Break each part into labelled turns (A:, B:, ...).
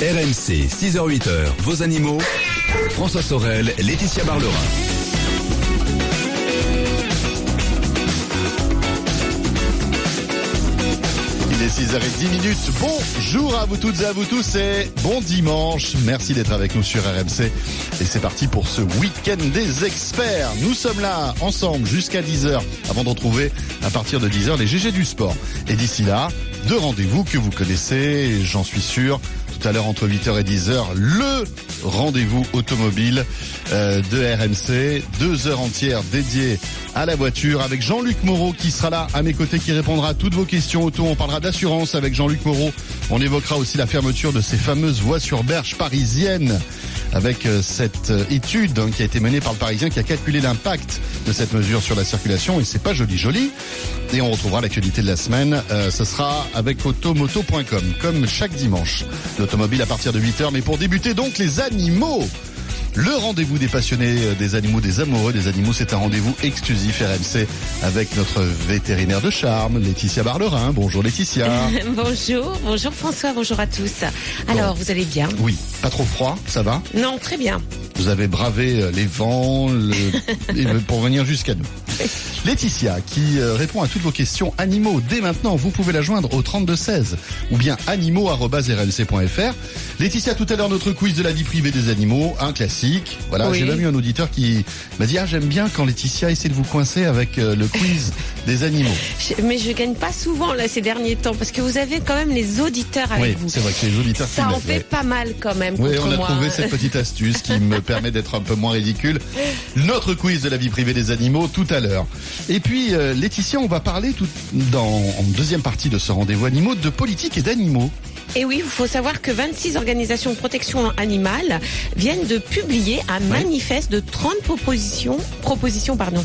A: RMC, 6h-8h, vos animaux. François Sorel, Laetitia Barlerin.
B: Il est 6h10 minutes. Bonjour à vous toutes et à vous tous et bon dimanche. Merci d'être avec nous sur RMC. Et c'est parti pour ce week-end des experts. Nous sommes là ensemble jusqu'à 10h avant de retrouver à partir de 10h les GG du sport. Et d'ici là, deux rendez-vous que vous connaissez, j'en suis sûr. Tout à l'heure entre 8h et 10h, le rendez-vous automobile euh, de RMC. Deux heures entières dédiées à la voiture avec Jean-Luc Moreau qui sera là à mes côtés, qui répondra à toutes vos questions auto. On parlera d'assurance avec Jean-Luc Moreau. On évoquera aussi la fermeture de ces fameuses voies sur berge parisiennes avec euh, cette euh, étude hein, qui a été menée par le Parisien qui a calculé l'impact de cette mesure sur la circulation et c'est pas joli joli. Et on retrouvera l'actualité de la semaine. Euh, ce sera avec automoto.com comme chaque dimanche. L'automobile à partir de 8h. Mais pour débuter donc les animaux. Le rendez-vous des passionnés euh, des animaux, des amoureux des animaux, c'est un rendez-vous exclusif RMC avec notre vétérinaire de charme, Laetitia Barlerin. Bonjour Laetitia.
C: bonjour, bonjour François, bonjour à tous. Alors, vous allez bien?
B: Oui, pas trop froid, ça va?
C: Non, très bien.
B: Vous avez bravé euh, les vents le... pour venir jusqu'à nous. Laetitia, qui euh, répond à toutes vos questions animaux dès maintenant. Vous pouvez la joindre au 3216 ou bien animaux.rlc.fr. Laetitia, tout à l'heure, notre quiz de la vie privée des animaux, un classique. Voilà,
C: Oui.
B: j'ai même eu un auditeur qui m'a dit, ah, j'aime bien quand Laetitia essaie de vous coincer avec euh, le quiz des animaux.
C: Mais je gagne pas souvent là ces derniers temps parce que vous avez quand même les auditeurs avec
B: Oui,
C: vous.
B: c'est vrai que les auditeurs
C: Ça en fait
B: ouais.
C: pas mal quand même
B: Oui, on a
C: moi.
B: trouvé cette petite astuce qui me permet d'être un peu moins ridicule. Notre quiz de la vie privée des animaux tout à l'heure. Et puis, euh, Laetitia, on va parler tout dans, en deuxième partie de ce rendez-vous animaux de politique et d'animaux.
C: Et oui, il faut savoir que 26 organisations de protection animale viennent de publier un manifeste de 30 propositions, propositions pardon,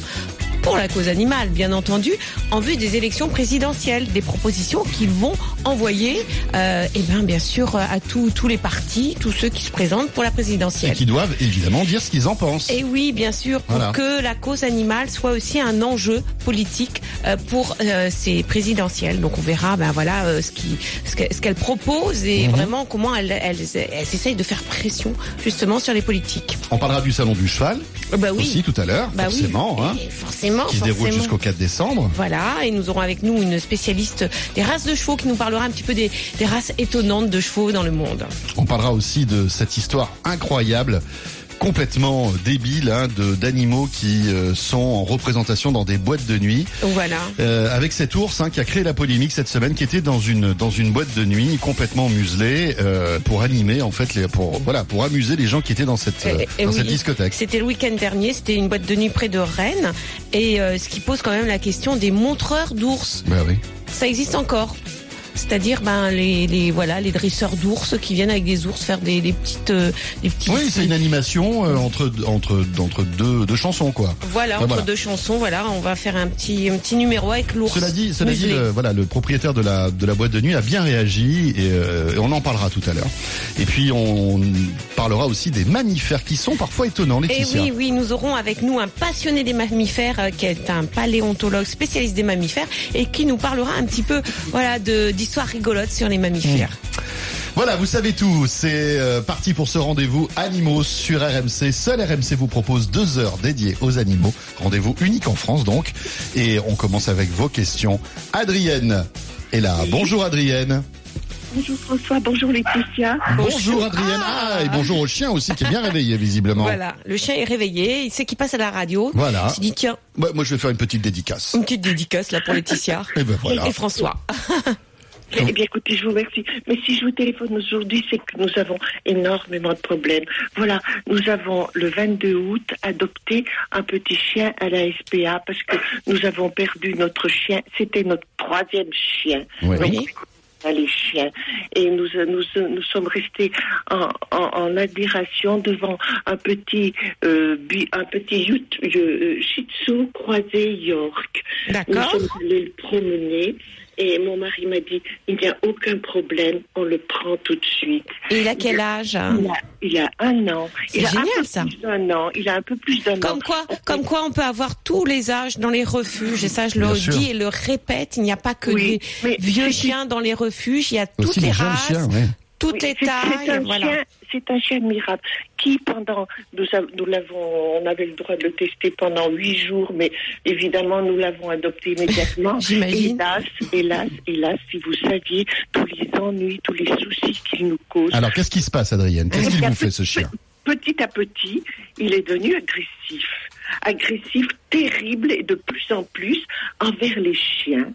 C: pour la cause animale, bien entendu, en vue des élections présidentielles. Des propositions qu'ils vont envoyer, euh, eh ben, bien sûr, à tous tous les partis, tous ceux qui se présentent pour la
B: Et
C: présidentielle.
B: qui doivent évidemment dire ce qu'ils en pensent.
C: Et oui, bien sûr, pour
B: Voilà.
C: que la cause animale soit aussi un enjeu politique euh, pour euh, ces présidentielles. Donc on verra, ben voilà, euh, ce qui, ce que- ce qu'elle propose et
B: Mhm.
C: vraiment comment elle, elle, elle, de faire pression justement sur les politiques.
B: On parlera du salon du cheval
C: Bah oui,
B: aussi tout à l'heure,
C: bah
B: forcément,
C: oui,
B: hein,
C: forcément,
B: qui se déroule jusqu'au 4 décembre.
C: Voilà, et nous aurons avec nous une spécialiste des races de chevaux qui nous parlera un petit peu des, des races étonnantes de chevaux dans le monde.
B: On parlera aussi de cette histoire incroyable complètement débile hein, de d'animaux qui euh, sont en représentation dans des boîtes de nuit
C: Voilà.
B: Euh, avec cet ours hein, qui a créé la polémique cette semaine, qui était dans une dans une boîte de nuit complètement muselée euh, pour animer en fait les pour voilà pour amuser les gens qui étaient dans cette
C: Et- et
B: dans
C: oui.
B: cette discothèque.
C: C'était le week-end dernier, c'était une boîte de nuit près de Rennes, et ce qui pose quand même la question des montreurs d'ours.
B: Bah oui.
C: Ça existe encore. C'est-à-dire ben les, les voilà les dresseurs d'ours qui viennent avec des ours faire des, des petites euh, des petits
B: Oui, c'est une animation euh, entre entre entre deux deux chansons quoi.
C: voilà entre
B: voilà.
C: deux chansons voilà on va faire un petit un petit numéro avec l'ours.
B: Cela dit, cela dit, le, voilà, le propriétaire de la de la boîte de nuit a bien réagi et, euh, et on en parlera tout à l'heure. Et puis on parlera aussi des mammifères qui sont parfois étonnants,
C: Et
B: Laetitia.
C: Eh oui, oui, nous aurons avec nous un passionné des mammifères euh, qui est un paléontologue spécialiste des mammifères et qui nous parlera un petit peu voilà de d'histoires rigolotes sur les mammifères.
B: Voilà, vous savez tout. C'est euh, parti pour ce rendez-vous animaux sur RMC. Seul RMC vous propose deux heures dédiées aux animaux. Rendez-vous unique en France donc. Et on commence avec vos questions. Adrienne est là. Bonjour Adrienne.
D: Bonjour François, bonjour Laetitia.
B: Bonjour Adrienne. Ah, et bonjour au chien aussi qui est bien réveillé visiblement.
C: Voilà, le chien est réveillé, il sait qu'il passe à la radio.
B: Voilà.
C: Il dit tiens,
B: Ouais, moi je vais faire une petite dédicace.
C: une petite dédicace là pour Laetitia
B: Et ben voilà.
C: et François.
D: Eh bien écoutez, je vous remercie. Mais si je vous téléphone aujourd'hui, c'est que nous avons énormément de problèmes. Voilà, nous avons le 22 août adopté un petit chien à la SPA parce que nous avons perdu notre chien. C'était notre troisième chien. Donc,
C: Oui.
D: à les chiens. Et nous, nous, nous sommes restés en, en, en admiration devant un petit, euh, un petit euh, Shih Tzu croisé York. Nous sommes allés le promener et mon mari m'a dit il n'y a aucun problème, on le prend tout de suite.
C: Et il a quel âge
D: Il a, il a un an.
C: C'est
D: il a un
C: génial,
D: peu
C: ça.
D: plus d'un an. Il a un peu plus d'un an.
C: Comme quoi, comme quoi on peut avoir tous les âges dans les refuges. Et ça, je le
B: Bien sûr.
C: dis et le répète, il n'y a pas que
D: Oui,
C: des vieux chiens dans les refuges, il y a toutes
B: Aussi
C: les races.
B: chiens, ouais.
C: Toutes les tailles.
D: Voilà c'est un chien admirable qui, pendant, nous, nous l'avons, on avait le droit de le tester pendant huit jours, mais évidemment, nous l'avons adopté immédiatement. hélas, hélas, hélas, si vous saviez tous les ennuis, tous les soucis qu'il nous cause.
B: Alors, qu'est-ce qui se passe, Adrienne? Qu'est-ce qu'il vous fait, ce chien?
D: Petit à petit, il est devenu agressif. Agressif, terrible et de plus en plus envers les chiens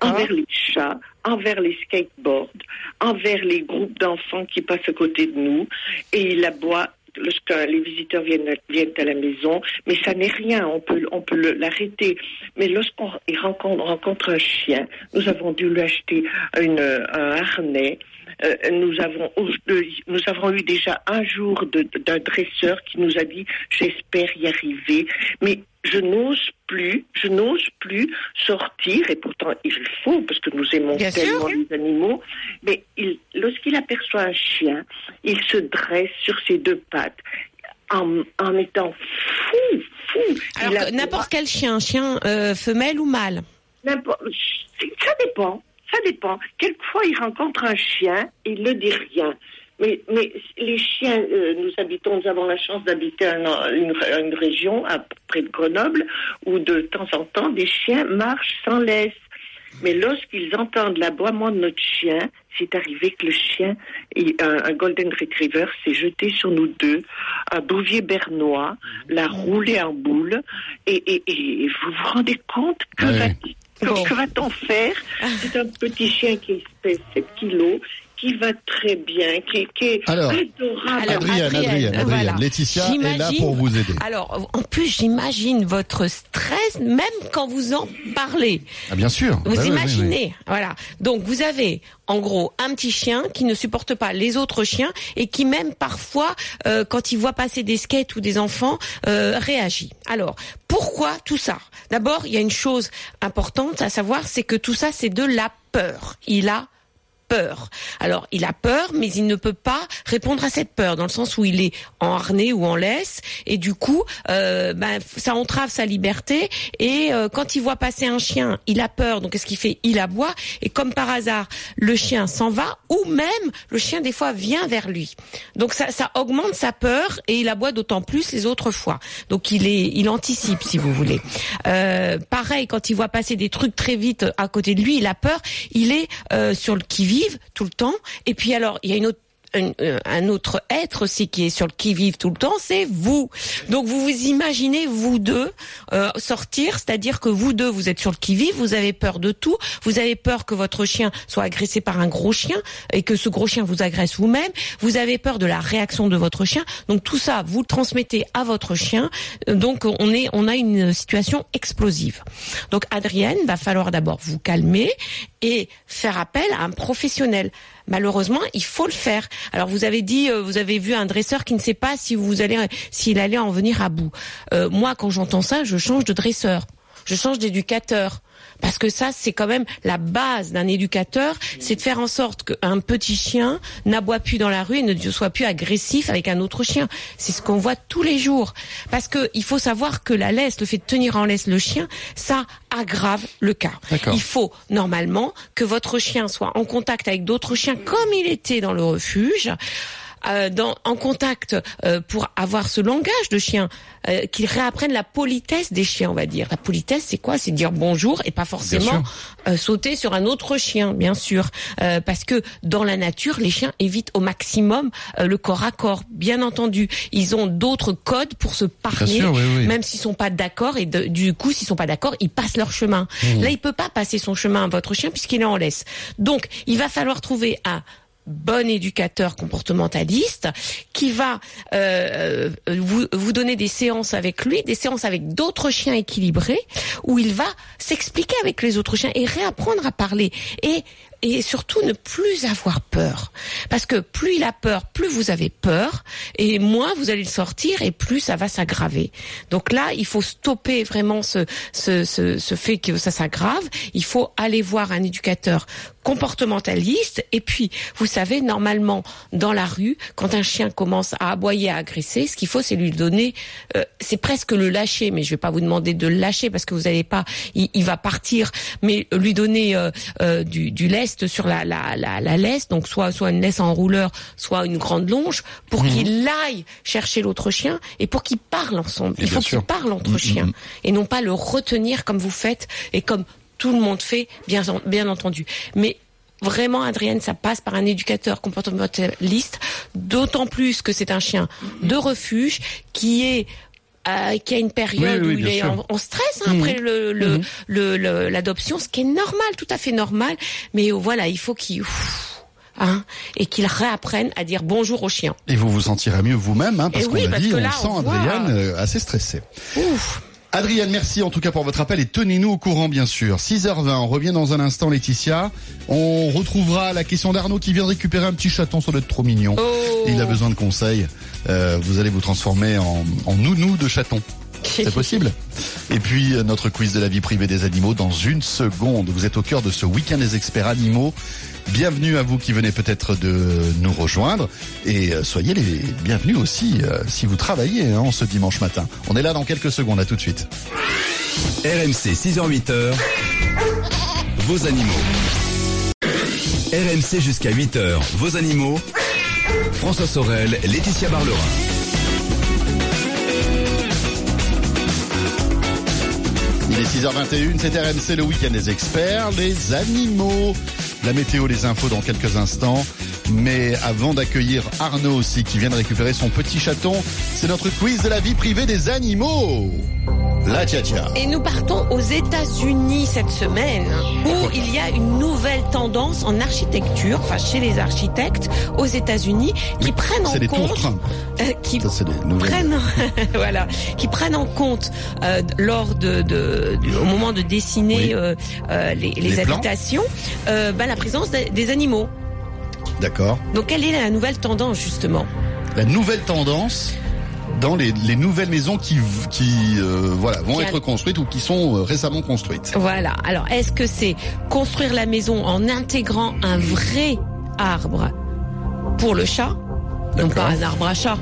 D: envers les chats, envers les skateboards, envers les groupes d'enfants qui passent à côté de nous, et il aboie lorsque les visiteurs viennent, à la maison, mais ça n'est rien, on peut, l'arrêter. Mais lorsqu'on rencontre, un chien, nous avons dû lui acheter une, un harnais. Euh, nous avons nous avons eu déjà un jour d'un dresseur qui nous a dit j'espère y arriver. Mais je n'ose plus, je n'ose plus sortir, et pourtant il faut, parce que nous aimons tellement les animaux, mais lorsqu'il aperçoit un chien, il se dresse sur ses deux pattes. En, en étant fou, fou.
C: Alors n'importe quel chien, chien euh, femelle ou mâle
D: Ça dépend, ça dépend. Quelquefois il rencontre un chien il ne dit rien. Mais, mais les chiens, euh, nous habitons, nous avons la chance d'habiter une, une, région près de Grenoble où de temps en temps des chiens marchent sans laisse. Mais lorsqu'ils entendent l'aboiement de notre chien, c'est arrivé que le chien, un, golden retriever, s'est jeté sur nous deux, un bouvier bernois, l'a roulé en boule, et, et, et vous vous rendez compte que va-t-on faire? C'est un petit chien qui fait 7 kilos, qui va très bien, qui, qui est
B: alors, adorable. Adrienne, Adrienne, Adrienne, Laetitia est là pour vous aider.
C: Alors, en plus, j'imagine votre stress, même quand vous en parlez.
B: Ah, bien sûr.
C: Vous imaginez, voilà. Donc, vous avez, en gros, un petit chien qui ne supporte pas les autres chiens et qui même parfois, euh, quand il voit passer des skates ou des enfants, euh, réagit. Alors, pourquoi tout ça? D'abord, il y a une chose importante à savoir, c'est que tout ça, c'est de la peur. Il a peur. Alors, il a peur, mais il ne peut pas répondre à cette peur, dans le sens où il est en harnais ou en laisse, et du coup, euh, ben, ça entrave sa liberté. Et euh, quand il voit passer un chien, il a peur, donc qu'est-ce qu'il fait? Il aboie, et comme par hasard, le chien s'en va, ou même le chien des fois vient vers lui. Donc ça, ça augmente sa peur, et il aboie d'autant plus les autres fois. Donc il est, il anticipe, si vous voulez. Euh, pareil, quand il voit passer des trucs très vite à côté de lui, il a peur, il est sur le qui tout le temps. Et puis alors, il y a une autre euh, un, autre être aussi qui est sur le qui-vive tout le temps, c'est vous. Donc vous vous imaginez vous deux euh, sortir, c'est-à-dire que vous deux vous êtes sur le qui-vive, vous avez peur de tout, vous avez peur que votre chien soit agressé par un gros chien et que ce gros chien vous agresse vous-même, vous avez peur de la réaction de votre chien. Donc tout ça vous le transmettez à votre chien. Donc on est on a une situation explosive. Donc Adrienne va falloir d'abord vous calmer et faire appel à un professionnel. Malheureusement, il faut le faire. Alors vous avez dit, euh, vous avez vu un dresseur qui ne sait pas si vous allez, s'il allait en venir à bout. Euh, moi, quand j'entends ça, je change de dresseur, je change d'éducateur. Parce que ça, c'est quand même la base d'un éducateur, c'est de faire en sorte qu'un petit chien n'aboie plus dans la rue et ne soit plus agressif avec un autre chien. C'est ce qu'on voit tous les jours. Parce que il faut savoir que la laisse, le fait de tenir en laisse le chien, ça aggrave le cas. Il faut normalement que votre chien soit en contact avec d'autres chiens comme il était dans le refuge. Euh, dans, en contact euh, pour avoir ce langage de chien, euh, qu'ils réapprennent la politesse des chiens, on va dire. La politesse, c'est quoi? C'est dire bonjour et pas forcément sauter sur un autre chien, bien sûr, parce que dans la nature, les chiens évitent au maximum le corps à corps. Bien entendu, ils ont d'autres codes pour se parler, même s'ils sont pas d'accord. Et du coup, s'ils sont pas d'accord, ils passent leur chemin. Mmh. Là, il peut pas passer son chemin à votre chien puisqu'il est en laisse. Donc, il va falloir trouver un bon éducateur comportementaliste qui va euh, euh, vous, vous donner des séances avec lui, des séances avec d'autres chiens équilibrés, où il va s'expliquer avec les autres chiens et réapprendre à parler. Et et surtout ne plus avoir peur. Parce que plus il a peur, plus vous avez peur, et moins vous allez le sortir, et plus ça va s'aggraver. Donc là, il faut stopper vraiment ce, ce, ce, ce fait que ça s'aggrave. Il faut aller voir un éducateur comportementaliste. Et puis, vous savez, normalement, dans la rue, quand un chien commence à aboyer, à agresser, ce qu'il faut, c'est lui donner, euh, c'est presque le lâcher, mais je vais pas vous demander de le lâcher parce que vous n'allez pas, il, va partir, mais lui donner euh, euh, du, du reste sur la, la, la, la laisse, donc soit soit une laisse en rouleur, soit une grande longe, pour
B: Mhm.
C: qu'il aille chercher l'autre chien et pour qu'ils parlent ensemble.
B: Et
C: Il faut
B: sûr.
C: qu'ils parlent entre
B: Mhm,
C: chiens
B: mhm.
C: et non pas le retenir comme vous faites et comme tout le monde fait, bien, bien entendu. Mais vraiment, Adrienne, ça passe par un éducateur comportementaliste, d'autant plus que c'est un chien de refuge qui est euh, qui a une période
B: Oui, oui,
C: où il est en, en stress hein,
B: Mhm.
C: après le le-
B: Mhm.
C: le- le- l'adoption, ce qui est normal, tout à fait normal. Mais euh, voilà, il faut qu'il ouf, hein, et qu'il réapprenne à dire bonjour au chien.
B: Et vous vous sentirez mieux vous-même, hein, parce
C: Et
B: qu'on
C: oui, parce
B: dit, on
C: là,
B: sent
C: on voit-
B: Adrienne euh, assez stressée.
C: Ouf.
B: Adrienne, merci en tout cas pour votre appel et tenez-nous au courant bien sûr. 6h20, on revient dans un instant Laetitia. On retrouvera la question d'Arnaud qui vient de récupérer un petit chaton, doit être trop mignon.
C: Oh.
B: Il a besoin de conseils. Euh, vous allez vous transformer en, en nounou de chaton. C'est possible Et puis euh, notre quiz de la vie privée des animaux dans une seconde. Vous êtes au cœur de ce week-end des experts animaux. Bienvenue à vous qui venez peut-être de nous rejoindre et euh, soyez les bienvenus aussi euh, si vous travaillez hein, ce dimanche matin. On est là dans quelques secondes, à tout de suite.
A: RMC 6h-8h, vos animaux. RMC jusqu'à 8h, vos animaux. François Sorel, Laetitia Barlerin.
B: Il est 6h21, c'est RMC le week-end des experts, les animaux, la météo, les infos dans quelques instants. Mais avant d'accueillir Arnaud aussi qui vient de récupérer son petit chaton, c'est notre quiz de la vie privée des animaux. La
C: Et nous partons aux États-Unis cette semaine, où il y a une nouvelle tendance en architecture, enfin chez les architectes aux États-Unis, qui prennent en compte,
B: Trump.
C: euh, qui
B: Ça,
C: prennent, voilà, qui prennent en compte euh, lors de, au moment de dessiner
B: Oui.
C: euh, les, les
B: Les plans.
C: habitations, bah, la présence des, des animaux.
B: D'accord.
C: Donc quelle est la nouvelle tendance justement?
B: La nouvelle tendance dans les, les nouvelles maisons qui, qui euh, voilà, vont
C: Qui a-
B: être construites ou qui sont euh, récemment construites.
C: Voilà. Alors, est-ce que c'est construire la maison en intégrant un vrai arbre pour le chat Non
B: D'accord.
C: pas un arbre à chat.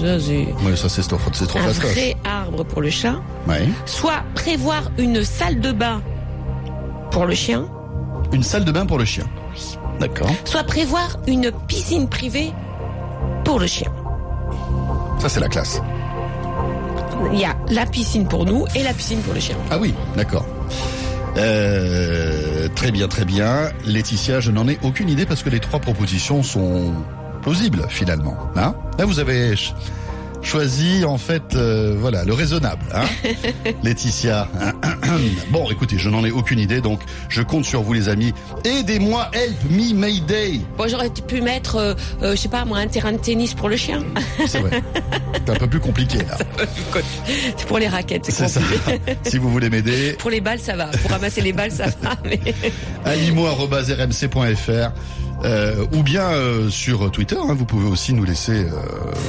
C: Ça, c'est
B: Oui, ça c'est trop, c'est trop
C: un
B: fastoche.
C: vrai arbre pour le chat.
B: Ouais.
C: Soit prévoir une salle de bain pour le chien.
B: Une salle de bain pour le chien. D'accord.
C: Soit prévoir une piscine privée pour le chien.
B: Ça c'est la classe.
C: Il y a la piscine pour nous et la piscine pour le chien.
B: Ah oui, d'accord. Euh, très bien, très bien. Laetitia, je n'en ai aucune idée parce que les trois propositions sont plausibles finalement. Hein? Là, vous avez choisi en fait, euh, voilà, le raisonnable. Hein Laetitia. bon, écoutez, je n'en ai aucune idée, donc je compte sur vous, les amis. Aidez-moi, help me, Mayday.
C: Bon, j'aurais pu mettre, euh, euh, je sais pas moi, un terrain de tennis pour le chien.
B: C'est vrai. C'est un peu plus compliqué là.
C: C'est pour les raquettes, c'est
B: ça. si vous voulez m'aider,
C: Pour les balles, ça va. Pour ramasser les balles, ça va. Mais...
B: euh, ou bien euh, sur Twitter. hein, vous pouvez aussi nous laisser euh,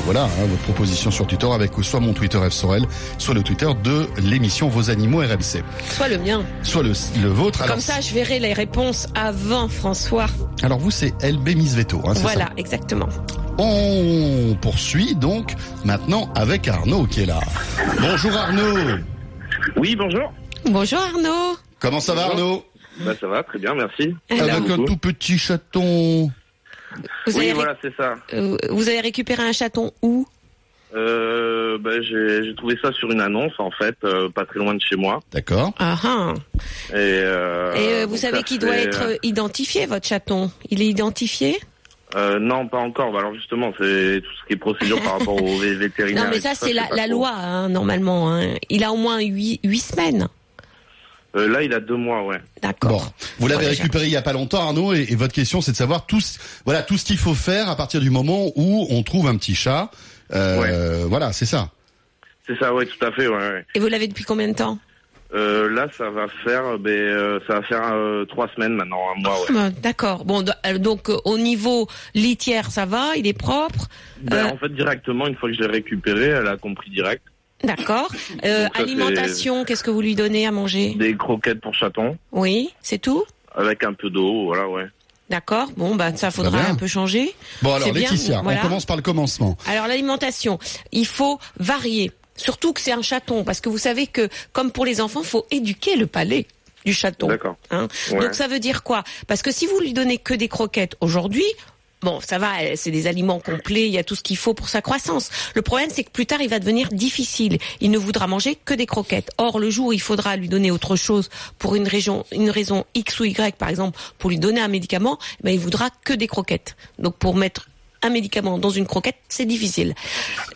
B: voilà hein, votre proposition sur Twitter avec soit mon Twitter F Sorel, soit le Twitter de l'émission Vos animaux RMC,
C: Soit le mien.
B: soit le, le vôtre. Alors,
C: Comme ça, je verrai les réponses avant François.
B: alors vous c'est LB Miss Veto. Hein, c'est
C: Voilà,
B: ça
C: exactement.
B: On poursuit donc maintenant avec Arnaud qui est là. Bonjour Arnaud.
E: Oui, bonjour.
C: Bonjour Arnaud.
B: Comment ça va Arnaud?
E: Bah, ça va, très bien, merci.
B: Avec un
E: beaucoup.
B: tout petit chaton.
C: Vous,
E: Oui,
C: avez,
E: voilà, c'est ça.
C: euh, vous avez récupéré un chaton où?
E: Euh, bah, j'ai j'ai trouvé ça sur une annonce, en fait, euh, pas très loin de chez moi.
B: D'accord.
C: Ah ah.
E: Et, euh,
C: Et euh, vous
E: donc
C: savez
E: ça
C: qu'il doit
E: fait,
C: être identifié, votre chaton? Il est identifié?
E: Euh, non, pas encore. Bah, alors justement, c'est tout ce qui est procédure par rapport aux vé- vétérinaires.
C: Non, mais
E: et
C: ça,
E: tout
C: c'est la,
E: pas
C: la
E: trop.
C: loi, hein, normalement. hein. Il a au moins huit, huit semaines.
E: Euh, là, il a deux mois, ouais.
B: Bon,
C: D'accord.
B: vous l'avez
C: Bon,
B: récupéré il y a pas longtemps, Arnaud, et, et votre question, c'est de savoir tout, ce- voilà, tout ce qu'il faut faire à partir du moment où on trouve un petit chat. Euh, Voilà, c'est ça.
E: C'est ça, ouais, tout à fait, ouais. ouais.
C: Et vous l'avez depuis combien de temps?
E: Euh, là, ça va faire, ben, euh, ça va faire euh, trois semaines maintenant, un mois, ouais.
C: Ah, D'accord. Bon, do- donc euh, au niveau litière, ça va Il est propre
E: Ben,
C: Euh,
E: en fait, directement, une fois que je l'ai récupéré, elle a compris direct.
C: D'accord. Euh, alimentation, qu'est-ce que vous lui donnez à manger
E: Des croquettes pour chatons,
C: Oui, c'est tout
E: avec un peu d'eau, voilà, ouais.
C: D'accord. Bon, bah ça faudra un peu changer.
B: Bon, alors, Laetitia,
C: voilà.
B: on commence par le commencement.
C: Alors l'alimentation, il faut varier. Surtout que c'est un chaton, parce que vous savez que, comme pour les enfants, faut éduquer le palais. du chaton.
E: D'accord.
C: Hein.
E: Ouais.
C: Donc ça veut dire quoi? Parce que si vous lui donnez que des croquettes aujourd'hui, bon, ça va, euh, c'est des aliments complets, il y a tout ce qu'il faut pour sa croissance. Le problème, c'est que plus tard, il va devenir difficile. Il ne voudra manger que des croquettes. Or, le jour où il faudra lui donner autre chose pour une raison, une raison X ou Y, par exemple, pour lui donner un médicament, eh ben, il voudra que des croquettes. Donc, pour mettre un médicament dans une croquette, c'est difficile.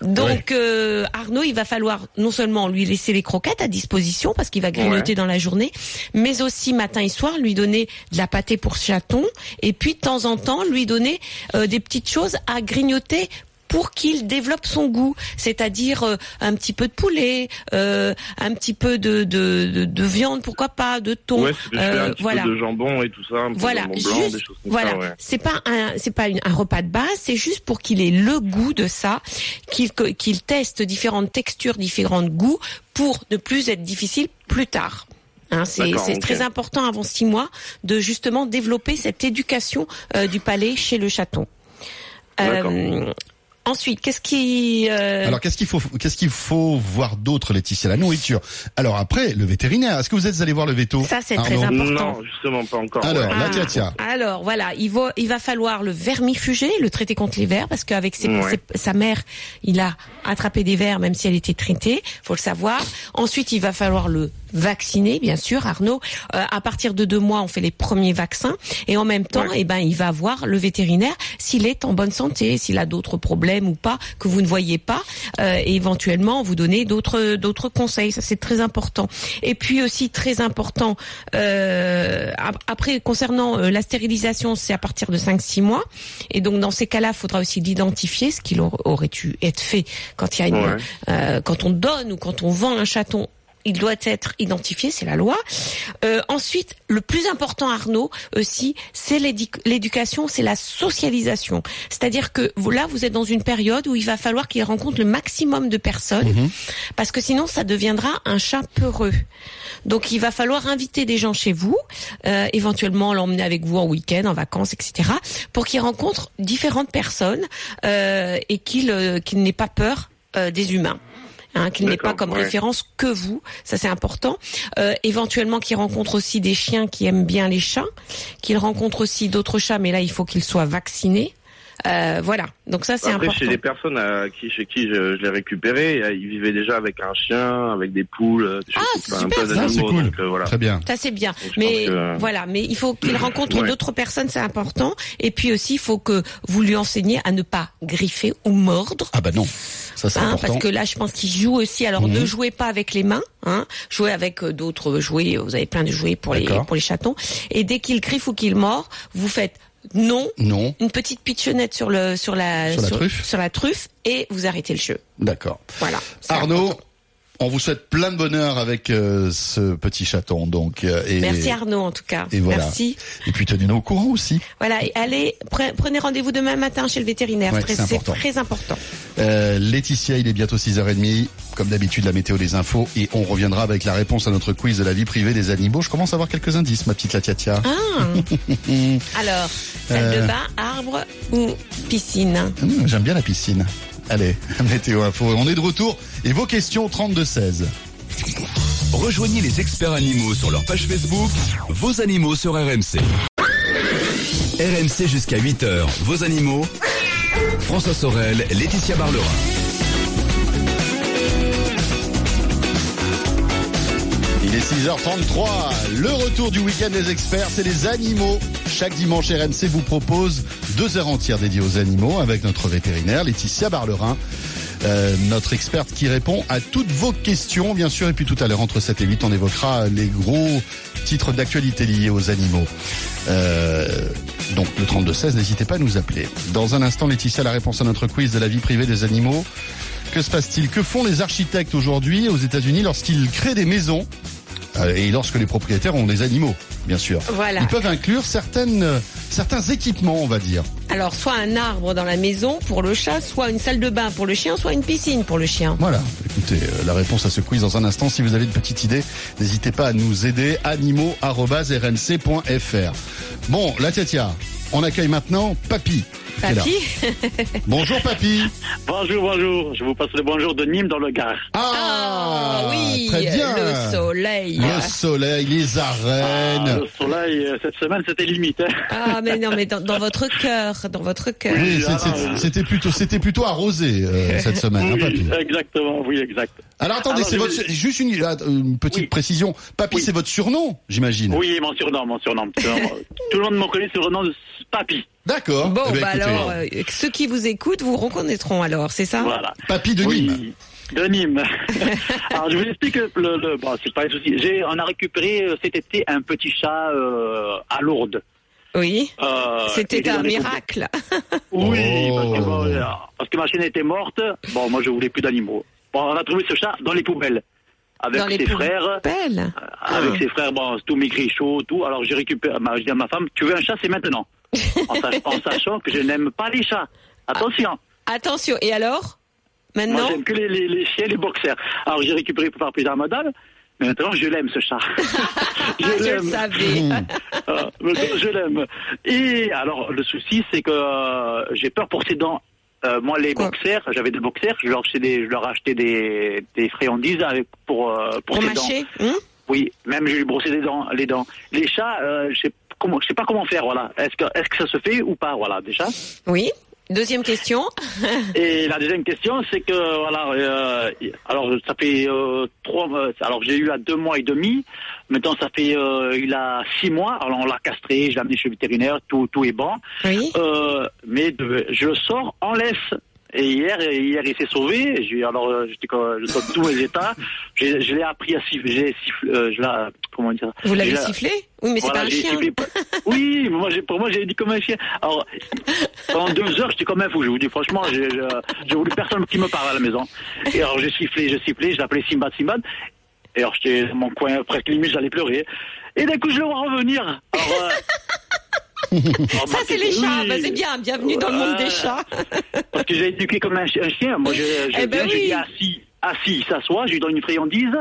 C: Donc euh, Arnaud, il va falloir non seulement lui laisser les croquettes à disposition parce qu'il va grignoter dans la journée, mais aussi matin et soir lui donner de la pâtée pour chaton et puis de temps en temps lui donner euh, des petites choses à grignoter pour qu'il développe son goût, c'est-à-dire euh, un petit peu de poulet, euh, un petit peu de, de, de, de viande, pourquoi pas, de thon.
E: Ouais,
C: Euh,
E: un petit
C: voilà.
E: peu de jambon et tout ça, un peu
C: Voilà,
E: de jambon blanc,
C: juste,
E: des choses comme
C: voilà.
E: ça, ouais.
C: C'est pas un, c'est pas une- un repas de base, c'est juste pour qu'il ait le goût de ça, qu'il teste différentes textures, différents goûts, pour ne plus être difficile plus tard. Hein, c'est très important avant six mois de justement développer cette éducation euh, du palais chez le chaton. Ensuite, qu'est-ce qui euh,
B: Alors qu'est-ce qu'il faut qu'est-ce qu'il faut voir d'autre Laetitia? La nourriture. Alors après le vétérinaire. Est-ce que vous êtes allé voir le veto
C: Ça, c'est très important.
E: Non, justement pas encore.
B: Alors,
E: ouais.
B: là, tiens, tiens.
C: Alors voilà, il va, il va falloir le vermifuger, le traiter contre les vers, parce qu'avec ses-
E: Ouais.
C: ses- sa mère, il a attrapé des vers, même si elle était traitée, faut le savoir. Ensuite, il va falloir le vacciner, bien sûr, Arnaud. Euh, à partir de deux mois, on fait les premiers vaccins, et en même temps,
E: Ouais.
C: eh ben, il va voir le vétérinaire s'il est en bonne santé, s'il a d'autres problèmes ou pas que vous ne voyez pas, euh, et éventuellement vous donner d'autres d'autres conseils. Ça, c'est très important. Et puis aussi très important. euh, ap- après, concernant euh, la stérilisation, c'est à partir de 5-6 mois, et donc dans ces cas-là, il faudra aussi l'identifier, ce qu'il aur- aurait dû être fait quand il y a une,
E: Ouais.
C: euh, quand on donne ou quand on vend un chaton. Il doit être identifié, c'est la loi. Euh, ensuite, le plus important, Arnaud, aussi, c'est l'éducation, c'est la socialisation. C'est-à-dire que vous, là, vous êtes dans une période où il va falloir qu'il rencontre le maximum de personnes, parce que sinon, ça deviendra un chat peureux. Donc, il va falloir inviter des gens chez vous, euh, éventuellement l'emmener avec vous en week-end, en vacances, etc., pour qu'il rencontre différentes personnes euh, et qu'il euh, n'ait pas peur euh, des humains. Hein, qu'il n'ait pas comme
E: ouais.
C: référence que vous, ça c'est important. Euh, éventuellement qu'il rencontre aussi des chiens qui aiment bien les chats, qu'il rencontre aussi d'autres chats, mais là il faut qu'ils soient vaccinés. Euh, voilà, donc ça c'est
E: Après,
C: important.
E: chez les personnes à qui, chez qui je, je l'ai récupéré, euh, ils vivaient déjà avec un chien, avec des poules, euh, des
C: Ah, c'est super,
E: peu
C: ça.
B: C'est cool.
E: donc, euh, voilà.
B: Très bien.
C: Ça c'est bien, mais
E: que-
C: voilà, mais il faut qu'il rencontre
E: Ouais.
C: d'autres personnes, c'est important. Et puis aussi, il faut que vous lui enseignez à ne pas griffer ou mordre.
B: Ah bah non. Ça c'est
C: Hein,
B: important.
C: parce que là, je pense qu'il joue aussi. Alors,
B: Mhm.
C: ne jouez pas avec les mains. Hein, jouez avec d'autres jouets. Vous avez plein de jouets pour les pour les chatons. Et dès qu'il griffe ou qu'il mord, vous faites non,
B: Non.
C: une petite pitchonnette sur le sur la
B: Sur la truffe.
C: sur la truffe et vous arrêtez le jeu.
B: D'accord.
C: Voilà.
B: Arnaud,
C: important.
B: On vous souhaite plein de bonheur avec euh, ce petit chaton donc euh, et
C: Merci Arnaud en tout cas.
B: et voilà.
C: Merci.
B: et puis tenez-nous au courant aussi.
C: Voilà. Et allez, pre- prenez rendez-vous demain matin chez le vétérinaire.
B: Ouais, c'est important.
C: très important.
B: Euh, Laetitia, il est bientôt 6h30. Comme d'habitude, la météo des infos. Et on reviendra avec la réponse à notre quiz de la vie privée des animaux. Je commence à avoir quelques indices, ma petite Latiatia.
C: Ah. Alors, salle de bain, arbre ou piscine?
B: Hum, J'aime bien la piscine. Allez, météo info. On est de retour. Et vos questions 32-16.
A: Rejoignez les experts animaux sur leur page Facebook, vos animaux sur RMC. RMC jusqu'à 8h, vos animaux. François Sorel, Laetitia Barlerin.
B: Il est 6h33. Le retour du week-end des experts, c'est les animaux. Chaque dimanche, RMC vous propose deux heures entières dédiées aux animaux avec notre vétérinaire, Laetitia Barlerin. euh, notre experte qui répond à toutes vos questions, bien sûr. Et puis tout à l'heure, entre 7 et 8, on évoquera les gros titres d'actualité liés aux animaux. Euh, donc le 32-16, n'hésitez pas à nous appeler. Dans un instant, Laetitia, la réponse à notre quiz de la vie privée des animaux. Que se passe-t-il? Que font les architectes aujourd'hui aux États-Unis lorsqu'ils créent des maisons? Et lorsque les propriétaires ont des animaux, bien sûr
C: Voilà.
B: Ils peuvent inclure certaines, euh, certains équipements, on va dire.
C: Alors, soit un arbre dans la maison pour le chat, soit une salle de bain pour le chien, soit une piscine pour le chien.
B: Voilà. Écoutez, euh, la réponse à ce quiz dans un instant. Si vous avez une petite idée, n'hésitez pas à nous aider. animaux@rmc.fr. Bon, la Tiatia, on accueille maintenant Papy.
C: Papy
B: Bonjour papy.
F: Bonjour, bonjour. Je vous passe le bonjour de Nîmes dans le Gard.
B: Ah,
C: oui,
B: très bien.
C: le soleil.
B: Le soleil, les
F: Ah,
B: arènes.
F: le soleil, euh, cette semaine, c'était limite. hein.
C: Ah, mais non, mais dans, dans votre cœur, dans votre cœur.
B: Oui,
F: ah,
B: c'était plutôt, c'était plutôt arrosé euh, cette semaine, hein, papy.
F: Exactement, oui, exact.
B: Alors attendez, c'est votre, juste une, petite
F: Oui.
B: précision. Papy,
F: Oui.
B: c'est votre surnom, j'imagine.
F: Oui, mon surnom, mon surnom. Tout le monde me connaît sur le nom de Papy.
B: D'accord.
C: Bon,
B: Eh ben,
C: bah alors, euh, ceux qui vous écoutent vous reconnaîtront alors, c'est ça?
F: Voilà.
B: Papy de Nîmes.
F: Oui, de Nîmes. Alors, je vous explique le, le bon, c'est pas un souci. J'ai, on a récupéré euh, cet été un petit chat euh, à Lourdes.
C: Oui.
F: Euh,
C: C'était un miracle.
F: Oui,
B: Oh.
F: parce, que, bon, parce que ma chienne était morte. Bon, moi, je voulais plus d'animaux. Bon, on a trouvé ce chat dans les poubelles. Avec
C: Dans les
F: ses frères.
C: Belle.
F: Avec
C: Ah.
F: ses frères, bon, tout maigri, chaud, tout. Alors, j'ai récupéré, je dis à ma femme, tu veux un chat, c'est maintenant. En, sach- en sachant que je n'aime pas les chats. Attention.
C: Attention, et alors?
F: Moi,
C: Maintenant
F: j'aime que les, les, les chiens, les boxers. Alors, j'ai récupéré plaisir à madame. Mais maintenant, je l'aime, ce chat.
C: Ah, je le savais.
B: Mmh.
F: Ah, je l'aime. Et alors, le souci, c'est que euh, j'ai peur pour ses dents. Euh, moi, les
C: Quoi?
F: boxers, j'avais des boxers, je leur achetais des, je leur achetais des, des friandises avec, pour, euh, pour,
C: Pour
F: ses dents.
C: mâcher hein?
F: Oui, même je lui brossais les dents. Les, dents. les chats, euh, je sais comment, je sais pas comment faire, voilà. Est-ce que, est-ce que ça se fait ou pas, voilà, déjà.
C: Oui. Deuxième question.
F: Et la deuxième question, c'est que voilà, euh, alors ça fait euh, trois, euh, alors j'ai eu à deux mois et demi. Maintenant, ça fait euh, il a six mois. Alors on l'a castré, je l'ai amené chez le vétérinaire, tout tout est bon.
C: Oui.
F: Mais de- je le sors en laisse. Et hier, hier il s'est sauvé. J'ai alors euh, j'étais je donne tous mes états. J'ai- Je l'ai appris à siffler. j'ai sifflé, euh, je l'ai comment dire?
C: Vous l'avez
F: Je
C: sifflé? Oui, mais c'est pas un chien.
F: sifflé. Oui, mais moi, j'ai- pour moi, j'ai dit comme un chien. Alors, pendant deux heures, j'étais comme un fou. Je vous dis franchement, j'ai j'ai voulu personne qui me parle à la maison. Et alors, j'ai sifflé, j'ai sifflé, je l'appelais Simbad, Simbad. Et alors, j'étais dans mon coin, presque limite, j'allais pleurer. Et d'un coup, je le vois revenir. Alors, euh,
C: Ça,
F: bah,
C: c'est les
F: oui.
C: chats. Bah, c'est bien. Bienvenue dans le monde des chats.
F: Parce que j'ai éduqué comme un, chi- un chien. Moi, je, je
C: Eh ben
F: viens, je
C: oui.
F: dis assis, assis, il s'assoit, je lui donne une friandise.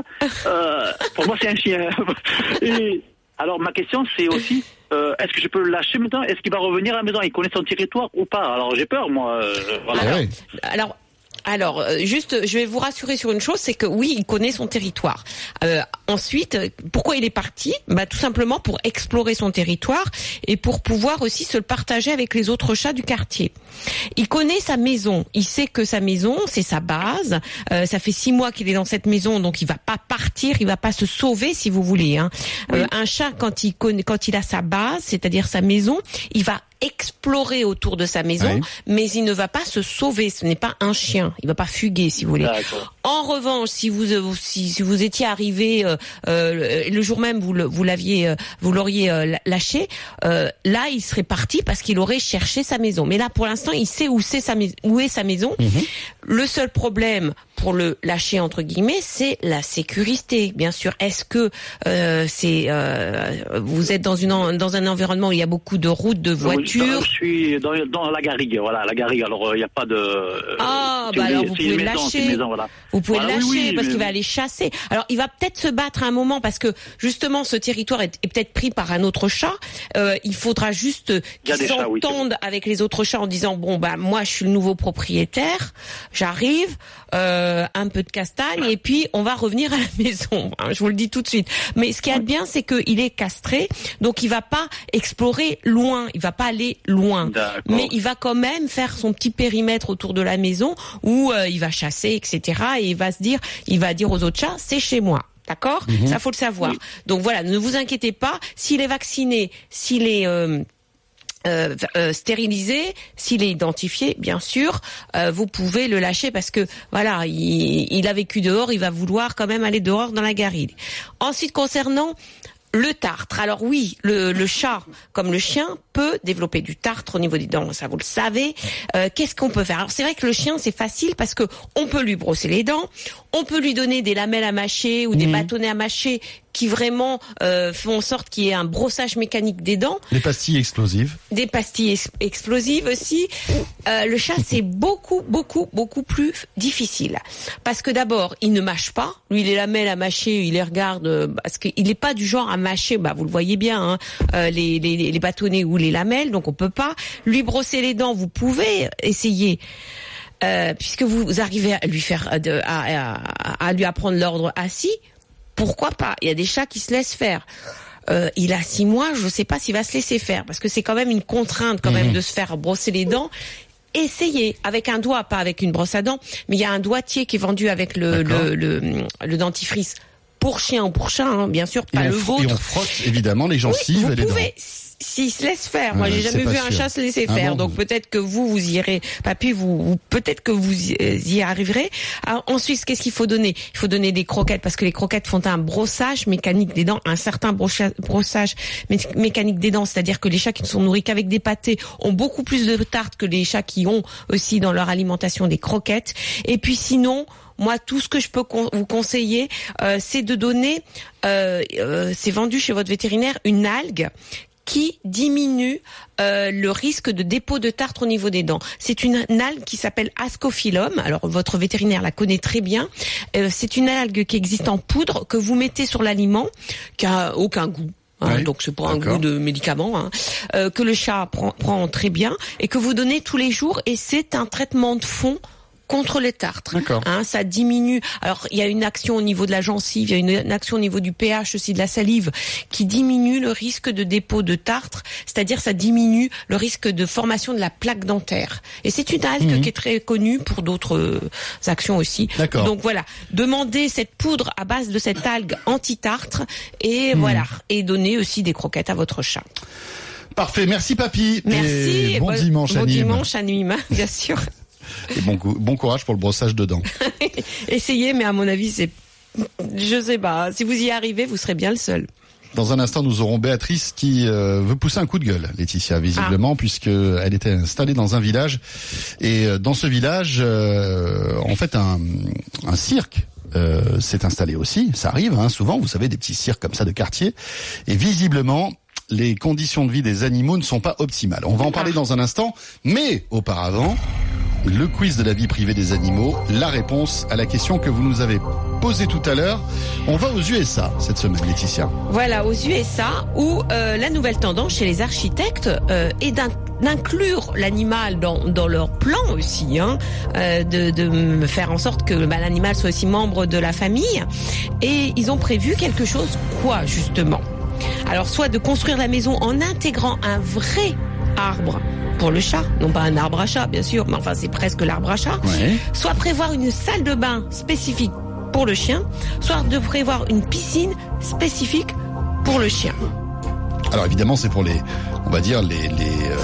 F: Euh, pour moi, c'est un chien. Et alors, ma question, c'est aussi, euh, est-ce que je peux le lâcher maintenant? Est-ce qu'il va revenir à la maison? Il connaît son territoire ou pas? Alors, j'ai peur, moi. euh, voilà.
C: Alors. Alors, euh, juste, je vais vous rassurer sur une chose, c'est que oui, il connaît son territoire. Euh, ensuite, pourquoi il est parti? Bah, tout simplement pour explorer son territoire et pour pouvoir aussi se le partager avec les autres chats du quartier. Il connaît sa maison. Il sait que sa maison, c'est sa base. Euh, ça fait six mois qu'il est dans cette maison, donc il va pas partir, il va pas se sauver, si vous voulez. Hein. Euh, un chat, quand il connaît, quand il a sa base, c'est-à-dire sa maison, il va explorer autour de sa maison,
B: Oui.
C: mais il ne va pas se sauver. Ce n'est pas un chien. Il va pas fuguer, si vous voulez. En revanche, si vous euh, si, si vous étiez arrivé euh, euh, le jour même vous le- vous l'aviez euh, vous l'auriez euh, lâché, euh, là il serait parti parce qu'il aurait cherché sa maison. Mais là pour l'instant il sait où c'est sa où est sa maison. Le seul problème pour le lâcher entre guillemets, c'est la sécurité. Bien sûr, est-ce que euh, c'est euh, vous êtes dans une dans un environnement où il y a beaucoup de routes, de
F: Oui,
C: voitures
F: Je suis dans, dans la garrigue, voilà, la garrigue. Alors, il n'y a pas de.
C: Ah, bah alors vous pouvez
F: maison,
C: lâcher.
F: une maison, voilà.
C: Vous pouvez
F: Voilà,
C: le lâcher
F: oui, oui,
C: parce
F: mais-
C: qu'il va aller chasser. Alors il va peut-être se battre à un moment parce que justement ce territoire est, est peut-être pris par un autre chat. Euh, il faudra juste
F: Il y
C: qu'il
F: a des chats, oui, c'est
C: s'entende avec les autres chats en disant bon bah moi je suis le nouveau propriétaire, j'arrive, euh, un peu de castagne et puis on va revenir à la maison. Hein, je vous le dis tout de suite. Mais ce qui est bien c'est qu'il est castré donc il va pas explorer loin, il va pas aller loin.
F: D'accord.
C: Mais il va quand même faire son petit périmètre autour de la maison où euh, il va chasser, etc. Et il va se dire, il va dire aux autres chats, c'est chez moi. D'accord? Ça faut le savoir. Donc voilà, ne vous inquiétez pas. S'il est vacciné, s'il est euh, euh, euh, stérilisé, s'il est identifié, bien sûr, euh, vous pouvez le lâcher parce que voilà, il, il a vécu dehors, il va vouloir quand même aller dehors dans la garrigue. Ensuite, concernant le tartre. Alors oui, le, le chat, comme le chien, peut développer du tartre au niveau des dents. Ça, vous le savez. Euh, Qu'est-ce qu'on peut faire? Alors c'est vrai que le chien, c'est facile parce que on peut lui brosser les dents, on peut lui donner des lamelles à mâcher ou des bâtonnets à mâcher qui vraiment euh, font en sorte qu'il y ait un brossage mécanique des dents,
B: Les pastilles explosives.
C: des pastilles ex- explosives aussi. Euh, le chat, c'est beaucoup, beaucoup, beaucoup plus difficile. Parce que d'abord, il ne mâche pas. Lui, il est lamelle à mâcher, il les regarde, euh, parce qu'il n'est pas du genre à mâcher, bah, vous le voyez bien, hein, euh, les, les, les bâtonnets ou les lamelles, donc on peut pas. Lui brosser les dents, vous pouvez essayer. Euh, puisque vous arrivez à lui faire, à, à- à lui apprendre l'ordre assis, pourquoi pas? Il y a des chats qui se laissent faire. Euh, il a six mois, je ne sais pas s'il va se laisser faire parce que c'est quand même une contrainte quand même de se faire brosser les dents. Essayez avec un doigt, pas avec une brosse à dents, mais il y a un doigtier qui est vendu avec le,
B: D'accord.
C: le, le, le dentifrice pour chien ou pour chat, hein, bien sûr,
B: Et
C: pas
B: on,
C: le
B: fr- et on
C: vôtre.
B: frotte évidemment les gencives
C: Oui,
B: et les dents.
C: S'il se laisse faire. Moi,
B: Ouais,
C: j'ai jamais vu un
B: sûr.
C: chat se laisser
B: Ah
C: faire.
B: bon
C: Donc peut-être que vous, vous irez. Papy, vous, vous- peut-être que vous y, euh, arriverez. Alors, ensuite, qu'est-ce qu'il faut donner? Il faut donner des croquettes parce que les croquettes font un brossage mécanique des dents, un certain brossage mé- mécanique des dents. C'est-à-dire que les chats qui ne sont nourris qu'avec des pâtés ont beaucoup plus de tartes que les chats qui ont aussi dans leur alimentation des croquettes. Et puis sinon, moi, tout ce que je peux con- vous conseiller, euh, c'est de donner, euh, euh, c'est vendu chez votre vétérinaire, une algue qui diminue euh, le risque de dépôt de tartre au niveau des dents. C'est une, algue qui s'appelle Ascophyllum. Alors votre vétérinaire la connaît très bien. Euh, c'est une algue qui existe en poudre que vous mettez sur l'aliment, qui a aucun goût. hein,
B: Oui,
C: donc c'est pour un goût de médicament hein, euh, que le chat prend, prend très bien et que vous donnez tous les jours et c'est un traitement de fond contre les tartres. Hein, ça diminue. Alors il y a une action au niveau de la gencive, il y a une, une action au niveau du pH aussi de la salive qui diminue le risque de dépôt de tartre, c'est-à-dire ça diminue le risque de formation de la plaque dentaire. Et c'est une algue qui est très connue pour d'autres euh, actions aussi.
B: Mhm.
C: Donc voilà, demandez cette poudre à base de cette algue anti-tartre et voilà, et donnez aussi des croquettes à votre chat.
B: Parfait, merci papy.
C: Merci.
B: Et bon
C: Bon-
B: dimanche
C: bon
B: Anime.
C: dimanche à bien sûr.
B: Et bon, cou- bon courage pour le brossage de dents.
C: Essayez, mais à mon avis, c'est, je sais pas. Si vous y arrivez, vous serez bien le seul.
B: Dans un instant, nous aurons Béatrice qui euh, veut pousser un coup de gueule, Laetitia, visiblement, puisque elle était installée dans un village. Et euh, dans ce village, euh, en fait, un, un cirque s'est installé aussi. Ça arrive, hein, souvent, vous savez, des petits cirques comme ça de quartier. Et visiblement, les conditions de vie des animaux ne sont pas optimales. On va en parler dans un instant, mais auparavant, le quiz de la vie privée des animaux, la réponse à la question que vous nous avez posée tout à l'heure. On va aux USA cette semaine, Laetitia.
C: Voilà, aux USA, où euh, la nouvelle tendance chez les architectes euh, est d'in- d'inclure l'animal dans, leur plan aussi, hein, euh, de, faire en sorte que bah, l'animal soit aussi membre de la famille. Et ils ont prévu quelque chose, quoi justement? Alors, soit de construire la maison en intégrant un vrai arbre pour le chat, non pas un arbre à chat, bien sûr, mais enfin c'est presque l'arbre à chat
B: Ouais.
C: soit prévoir une salle de bain spécifique pour le chien, soit de prévoir une piscine spécifique pour le chien.
B: Alors évidemment, c'est pour les, on va dire les, les euh,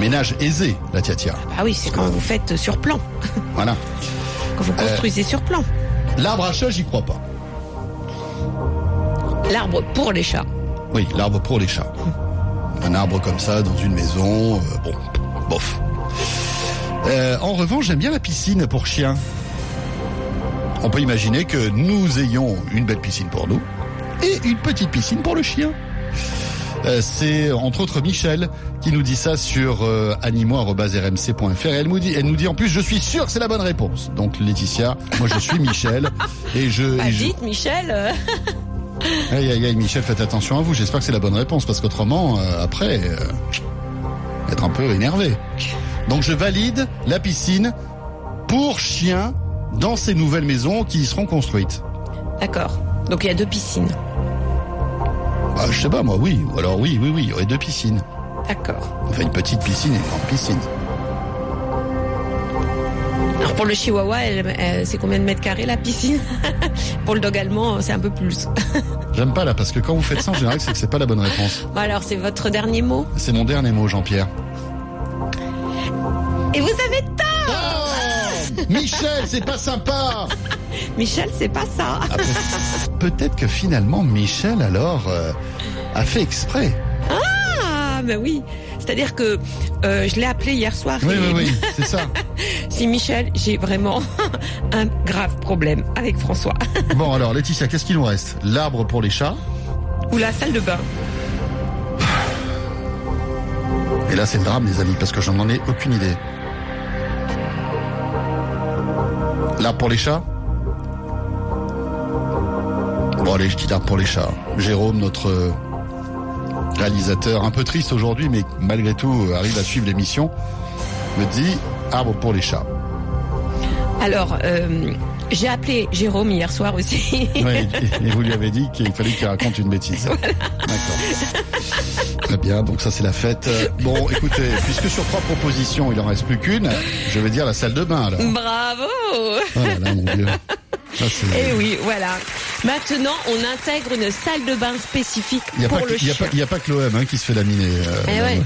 B: ménages aisés, la tia-tia.
C: Ah oui, c'est quand vous faites sur plan,
B: Voilà.
C: quand vous construisez sur plan.
B: L'arbre à chat, j'y crois pas.
C: L'arbre pour les chats.
B: Oui, l'arbre pour les chats. Un arbre comme ça dans une maison, euh, bon, bof. Euh, en revanche, j'aime bien la piscine pour chiens. On peut imaginer que nous ayons une belle piscine pour nous et une petite piscine pour le chien. Euh, c'est entre autres Michel qui nous dit ça sur euh, animaux@rmc.fr. Elle nous dit, elle nous dit en plus, je suis sûr que c'est la bonne réponse. Donc Laetitia, moi je suis Michel et je,
C: Bah,
B: et je-
C: dites, Michel.
B: Aïe aïe aïe Michel, faites attention à vous. J'espère que c'est la bonne réponse parce qu'autrement, euh, après, euh, être un peu énervé. Donc je valide la piscine pour chiens dans ces nouvelles maisons qui y seront construites.
C: D'accord. Donc il y a deux piscines.
B: Bah, je sais pas moi, oui. Ou alors oui, oui, oui, il y aurait deux piscines.
C: D'accord.
B: Enfin une petite piscine et une grande piscine.
C: Alors pour le chihuahua, c'est combien de mètres carrés la piscine? Pour le dog allemand, c'est un peu plus.
B: J'aime pas là parce que quand vous faites ça en général, c'est que c'est pas la bonne réponse.
C: Bon, alors c'est votre dernier mot?
B: C'est mon dernier mot, Jean-Pierre.
C: Et vous avez tort
B: Oh Michel, c'est pas sympa.
C: Michel, c'est pas ça.
B: Ah, peut- Peut-être que finalement Michel alors euh, a fait exprès.
C: Ah, ben oui. C'est-à-dire que euh, je l'ai appelé hier soir.
B: Oui,
C: et
B: oui, oui, c'est ça.
C: Si Michel, j'ai vraiment un grave problème avec François.
B: Bon, alors, Laetitia, qu'est-ce qu'il nous reste? L'arbre pour les chats.
C: Ou la salle de bain.
B: Et là, c'est le drame, les amis, parce que je n'en ai aucune idée. L'arbre pour les chats Bon, allez, je dis l'arbre pour les chats. Jérôme, notre euh, réalisateur, un peu triste aujourd'hui, mais malgré tout, arrive à suivre l'émission, me dit arbre pour les chats.
C: Alors, euh, j'ai appelé Jérôme hier soir aussi.
B: Oui, et vous lui avez dit qu'il fallait qu'il raconte une bêtise. D'accord. Très bien, donc ça c'est la fête. Bon, écoutez, puisque sur trois propositions, il en reste plus qu'une, je vais dire la salle de bain alors.
C: Bravo
B: Oh là là, mon Dieu. Ça, c'est-
C: Eh oui, voilà. Maintenant, on intègre une salle de bain spécifique
B: n'y
C: pour
B: pas
C: le
B: il a,
C: chien.
B: il y a pas que l'OM hein, qui se fait laminer. euh,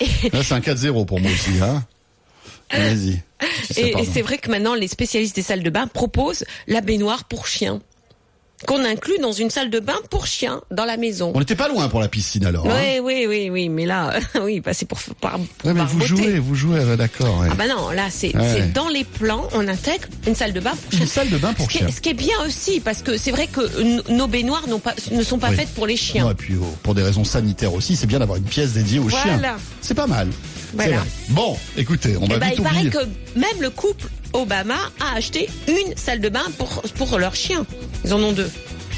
C: Eh
B: là, c'est un 4-0 pour moi aussi. Hein Vas-y. Ça,
C: Et, c'est vrai que maintenant, les spécialistes des salles de bain proposent la baignoire pour chien. Qu'on inclut dans une salle de bain pour chien dans la maison.
B: On n'était pas loin pour la piscine alors. hein
C: Oui, oui, oui, oui, mais là, oui, bah c'est pour, par,
B: Ouais, mais vous jouez, vous jouez, d'accord. ouais.
C: Ah bah non, là c'est
B: Ouais.
C: dans les plans, on intègre une salle de bain pour
B: Une
C: chien.
B: salle de bain pour
C: ce qui,
B: chien.
C: est, ce qui est bien aussi, parce que c'est vrai que nos baignoires pas, ne sont pas
B: Oui.
C: faites pour les chiens.
B: Non, et puis oh, pour des raisons sanitaires aussi, c'est bien d'avoir une pièce dédiée aux chiens.
C: Voilà.
B: C'est pas mal.
C: Voilà.
B: Bon, écoutez, on
C: Eh
B: va
C: ben,
B: vite
C: il paraît
B: oublier.
C: que même le couple Obama a acheté une salle de bain pour, pour leur chien. Ils en ont deux.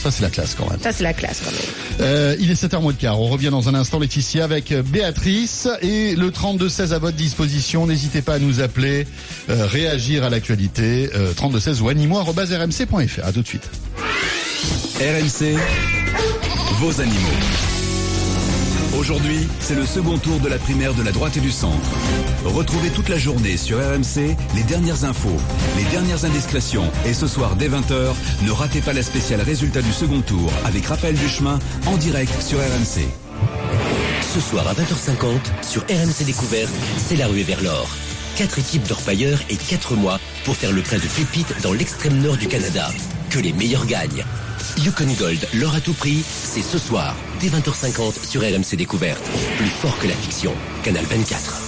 B: Ça, c'est la classe quand même.
C: Ça, c'est la classe quand même.
B: Euh, il est 7h moins de quart. On revient dans un instant, Laetitia, avec euh, Béatrice et le 32-16 à votre disposition. N'hésitez pas à nous appeler, euh, réagir à l'actualité. Euh, 32-16 ou animaux.rmc.fr. À tout de suite.
A: RMC, vos animaux. Aujourd'hui, c'est le second tour de la primaire de la droite et du centre. Retrouvez toute la journée sur RMC les dernières infos, les dernières indiscrétions. Et ce soir, dès 20h, ne ratez pas la spéciale résultat du second tour avec Raphaël Duchemin en direct sur RMC.
G: Ce soir à 20h50, sur RMC Découverte, c'est la ruée vers l'or. Quatre équipes d'orpailleurs et quatre mois pour faire le plein de pépites dans l'extrême nord du Canada. Que les meilleurs gagnent. Yukon Gold, l'or à tout prix, c'est ce soir, dès 20h50 sur RMC Découverte. Plus fort que la fiction. Canal 24.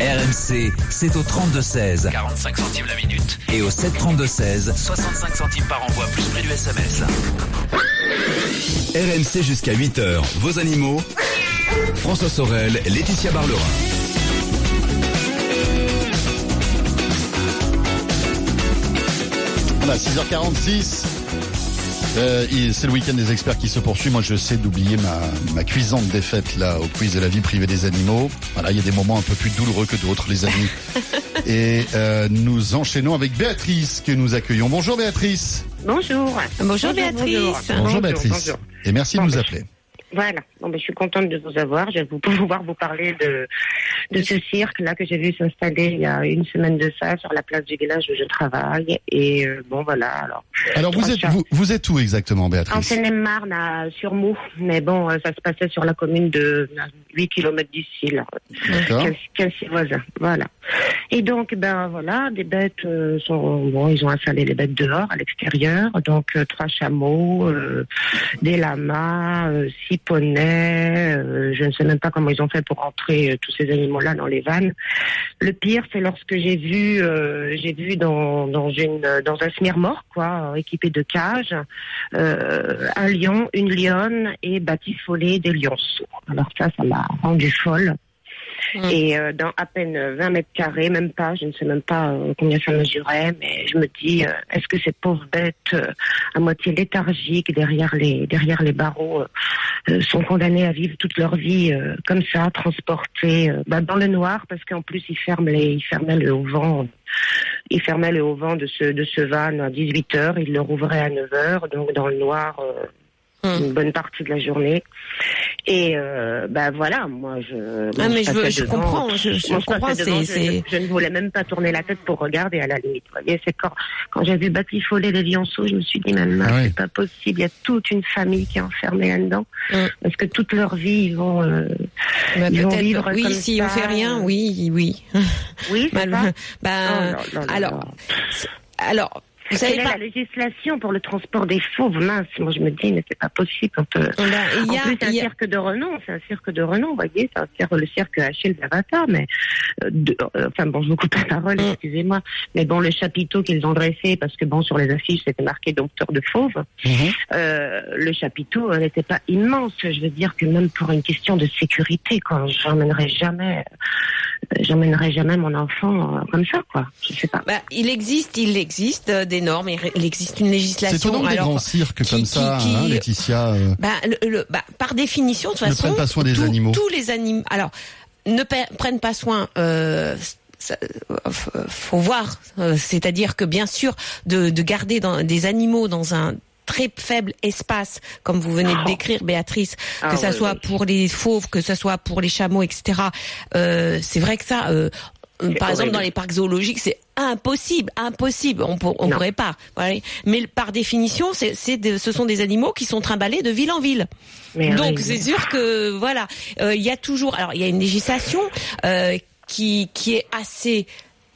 H: RMC, c'est au 32-16. 45 centimes la minute. Et au 732-16. 65 centimes par envoi, plus prix du SMS.
A: RMC jusqu'à 8h, vos animaux. François Sorel, Laetitia Barlerin.
B: Voilà, 6h46. Euh, il- c'est le week-end des experts qui se poursuit. Moi, je sais d'oublier ma, ma cuisante défaite là au quiz de la vie privée des animaux. Voilà, il y a des moments un peu plus douloureux que d'autres, les amis. Et euh, nous enchaînons avec Béatrice que nous accueillons. Bonjour Béatrice.
I: Bonjour.
C: Bonjour, Béatrice.
B: Bonjour, Béatrice.
I: bonjour.
B: Et merci
I: Bon,
B: de nous
I: ben,
B: appeler.
I: Voilà. Bon, ben, je suis contente de vous avoir. Je vais pouvoir vous parler de, de ce cirque là que j'ai vu s'installer il y a une semaine de ça sur la place du village où je travaille. Et euh, bon, voilà. Alors,
B: Alors vous êtes vous, vous êtes où exactement
I: en
B: Béatrice
I: Seine-et-Marne, à Surmou. Mais bon, euh, ça se passait sur la commune de 8 km d'ici, là.
B: D'accord.
I: 15, 15 voisins. Voilà. Et donc, ben voilà, des bêtes euh, sont bon, ils ont installé les bêtes dehors, à l'extérieur. Donc euh, trois chameaux, euh, des lamas, euh, six poneys. Euh, je ne sais même pas comment ils ont fait pour entrer euh, tous ces animaux-là dans les vannes. Le pire, c'est lorsque j'ai vu, euh, j'ai vu dans dans une dans un mort quoi, équipé de cages, un lion, une lionne et batifolé des lionceaux. Alors ça, ça m'a rendu folle.
C: Mm.
I: Et euh, dans à peine 20 mètres carrés, même pas, je ne sais même pas euh, combien ça mesurait, mais je me dis, euh, est-ce que ces pauvres bêtes à moitié léthargiques derrière les derrière les barreaux sont condamnées à vivre toute leur vie comme ça, transportées bah, dans le noir, parce qu'en plus ils ferment les ils fermaient le haut vent. Ils fermaient le haut vent de ce de ce van à 18 heures, ils le rouvraient à 9 heures, donc dans le noir
C: Hum.
I: une bonne partie de la journée. Et euh, ben voilà, moi je.
C: Ah, mais je veux- je
I: devant,
C: comprends, je- je
I: moi,
C: comprends,
I: devant,
C: c'est-
I: je, je ne voulais même pas tourner la tête pour regarder à la limite. Vous voyez, c'est quand quand j'ai vu batifoler les lionceaux, je me suis dit mais non,
B: Ah
I: c'est pas possible. Il y a toute une famille qui est enfermée là-dedans
C: Hum.
I: parce que toute leur vie ils vont. euh,
C: Bah,
I: Ils vont vivre
C: oui,
I: comme
C: si on
I: ça,
C: fait rien,
I: euh,
C: oui, oui.
I: Oui, c'est
C: Mal-
I: ça.
C: bah,
I: Oh
C: alors, alors, Vous savez pas
I: la législation pour le transport des fauves Mince, moi je me dis, mais c'est pas possible. Quand, euh,
C: il y
I: en
C: a-
I: plus, c'est un
C: il y a-
I: cirque de renom, c'est un cirque de renom, vous voyez, c'est un cirque, le cirque d'Avatar, mais, euh, de- euh, enfin bon, je vous coupe la parole,
C: Mm.
I: excusez-moi, mais bon, le chapiteau qu'ils ont dressé, parce que bon, sur les affiches, c'était marqué Docteur de Fauve,
B: Mhm.
I: euh, le chapiteau n'était pas immense. Je veux dire que même pour une question de sécurité, quoi, j'emmènerai jamais, j'emmènerai jamais mon enfant euh, comme ça, quoi. Je sais pas.
C: Bah, il existe, il existe euh, des normes, il existe une
B: C'est
C: législation.
B: étonnant que des grands cirques
C: qui-
B: comme
C: qui-
B: ça,
C: qui-
B: hein, Laetitia. euh,
C: bah, le- le- bah, par définition, de toute
B: Ne
C: façon,
B: prennent pas soin des
C: tous-
B: animaux.
C: Tous les animaux. Alors, ne prennent pas soin. Euh, ça- faut voir. C'est-à-dire que bien sûr, de, de garder dans, des animaux dans un très faible espace, comme vous venez de décrire, Béatrice, que
I: Ah
C: ça
I: ouais,
C: soit pour les fauves, que ça soit pour les chameaux, etc. Euh, c'est vrai que ça, euh, euh, par exemple, dans les parcs zoologiques, c'est impossible, impossible. On, pour-
I: Non.
C: pourrait pas. Voilà. Mais par définition, c'est, c'est de- ce sont des animaux qui sont trimballés de ville en ville.
I: Mais
C: Donc c'est sûr que voilà, Euh, il y a toujours. Alors il y a une législation euh, qui qui est assez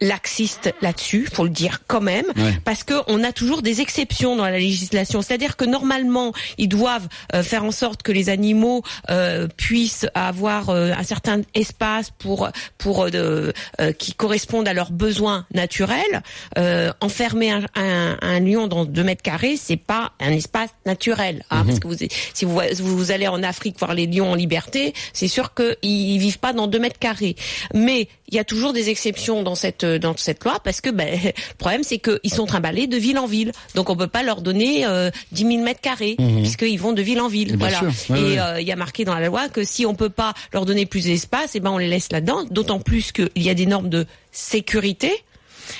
C: laxiste là-dessus, faut le dire quand même,
B: Ouais.
C: parce que on a toujours des exceptions dans la législation. C'est-à-dire que normalement, ils doivent euh, faire en sorte que les animaux euh, puissent avoir euh, un certain espace pour pour euh, euh, qui correspondent à leurs besoins naturels. Euh, enfermer un, un, un lion dans deux mètres carrés, c'est pas un espace naturel, hein, parce que vous, si vous, vous allez en Afrique voir les lions en liberté, c'est sûr qu'ils ils vivent pas dans deux mètres carrés. Mais il y a toujours des exceptions dans cette dans cette loi parce que ben, le problème c'est qu'ils sont trimballés de ville en ville, donc on peut pas leur donner euh, 10 000 mètres carrés puisqu'ils vont de ville en ville.
B: Bien
C: voilà.
B: ouais,
C: Et euh, il y a marqué dans la loi que si on peut pas leur donner plus d'espace, et ben on les laisse là-dedans. D'autant plus qu'il y a des normes de sécurité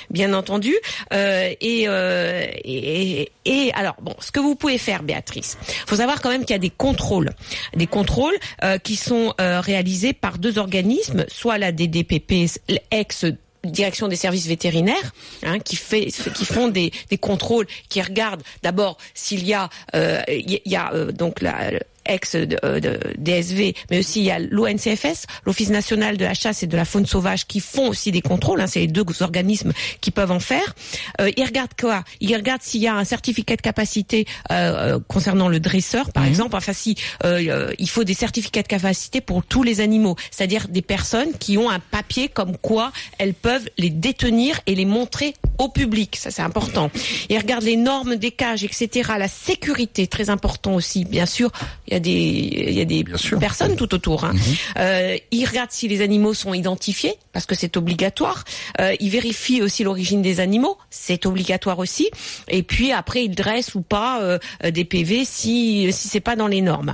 C: bien entendu. Euh, et, euh, et, et- alors, bon, ce que vous pouvez faire, Béatrice, faut savoir quand même qu'il y a des contrôles, des contrôles euh, qui sont réalisés par deux organismes, soit la DDPP, ex direction des services vétérinaires, hein, qui fait, qui font des, contrôles, qui regardent d'abord s'il y a, il y a donc la de- DSV, mais aussi il y a l'ONCFS, l'Office national de la chasse et de la faune sauvage, qui font aussi des contrôles. Hein, c'est les deux organismes qui peuvent en faire. Euh, ils regardent quoi? Ils regardent s'il y a un certificat de capacité euh, euh, concernant le dresseur, par exemple. Enfin, si euh, euh, il faut des certificats de capacité pour tous les animaux, c'est-à-dire des personnes qui ont un papier comme quoi elles peuvent les détenir et les montrer au public. Ça, c'est important. Ils regardent les normes des cages, etc. La sécurité, très important aussi, bien sûr. Il y a des, il y a des personnes tout autour. Hein. Euh, ils regardent si les animaux sont identifiés, parce que c'est obligatoire. Euh, ils vérifient aussi l'origine des animaux, c'est obligatoire aussi. Et puis après, ils dressent ou pas euh, euh, des PV si si c'est pas dans les normes.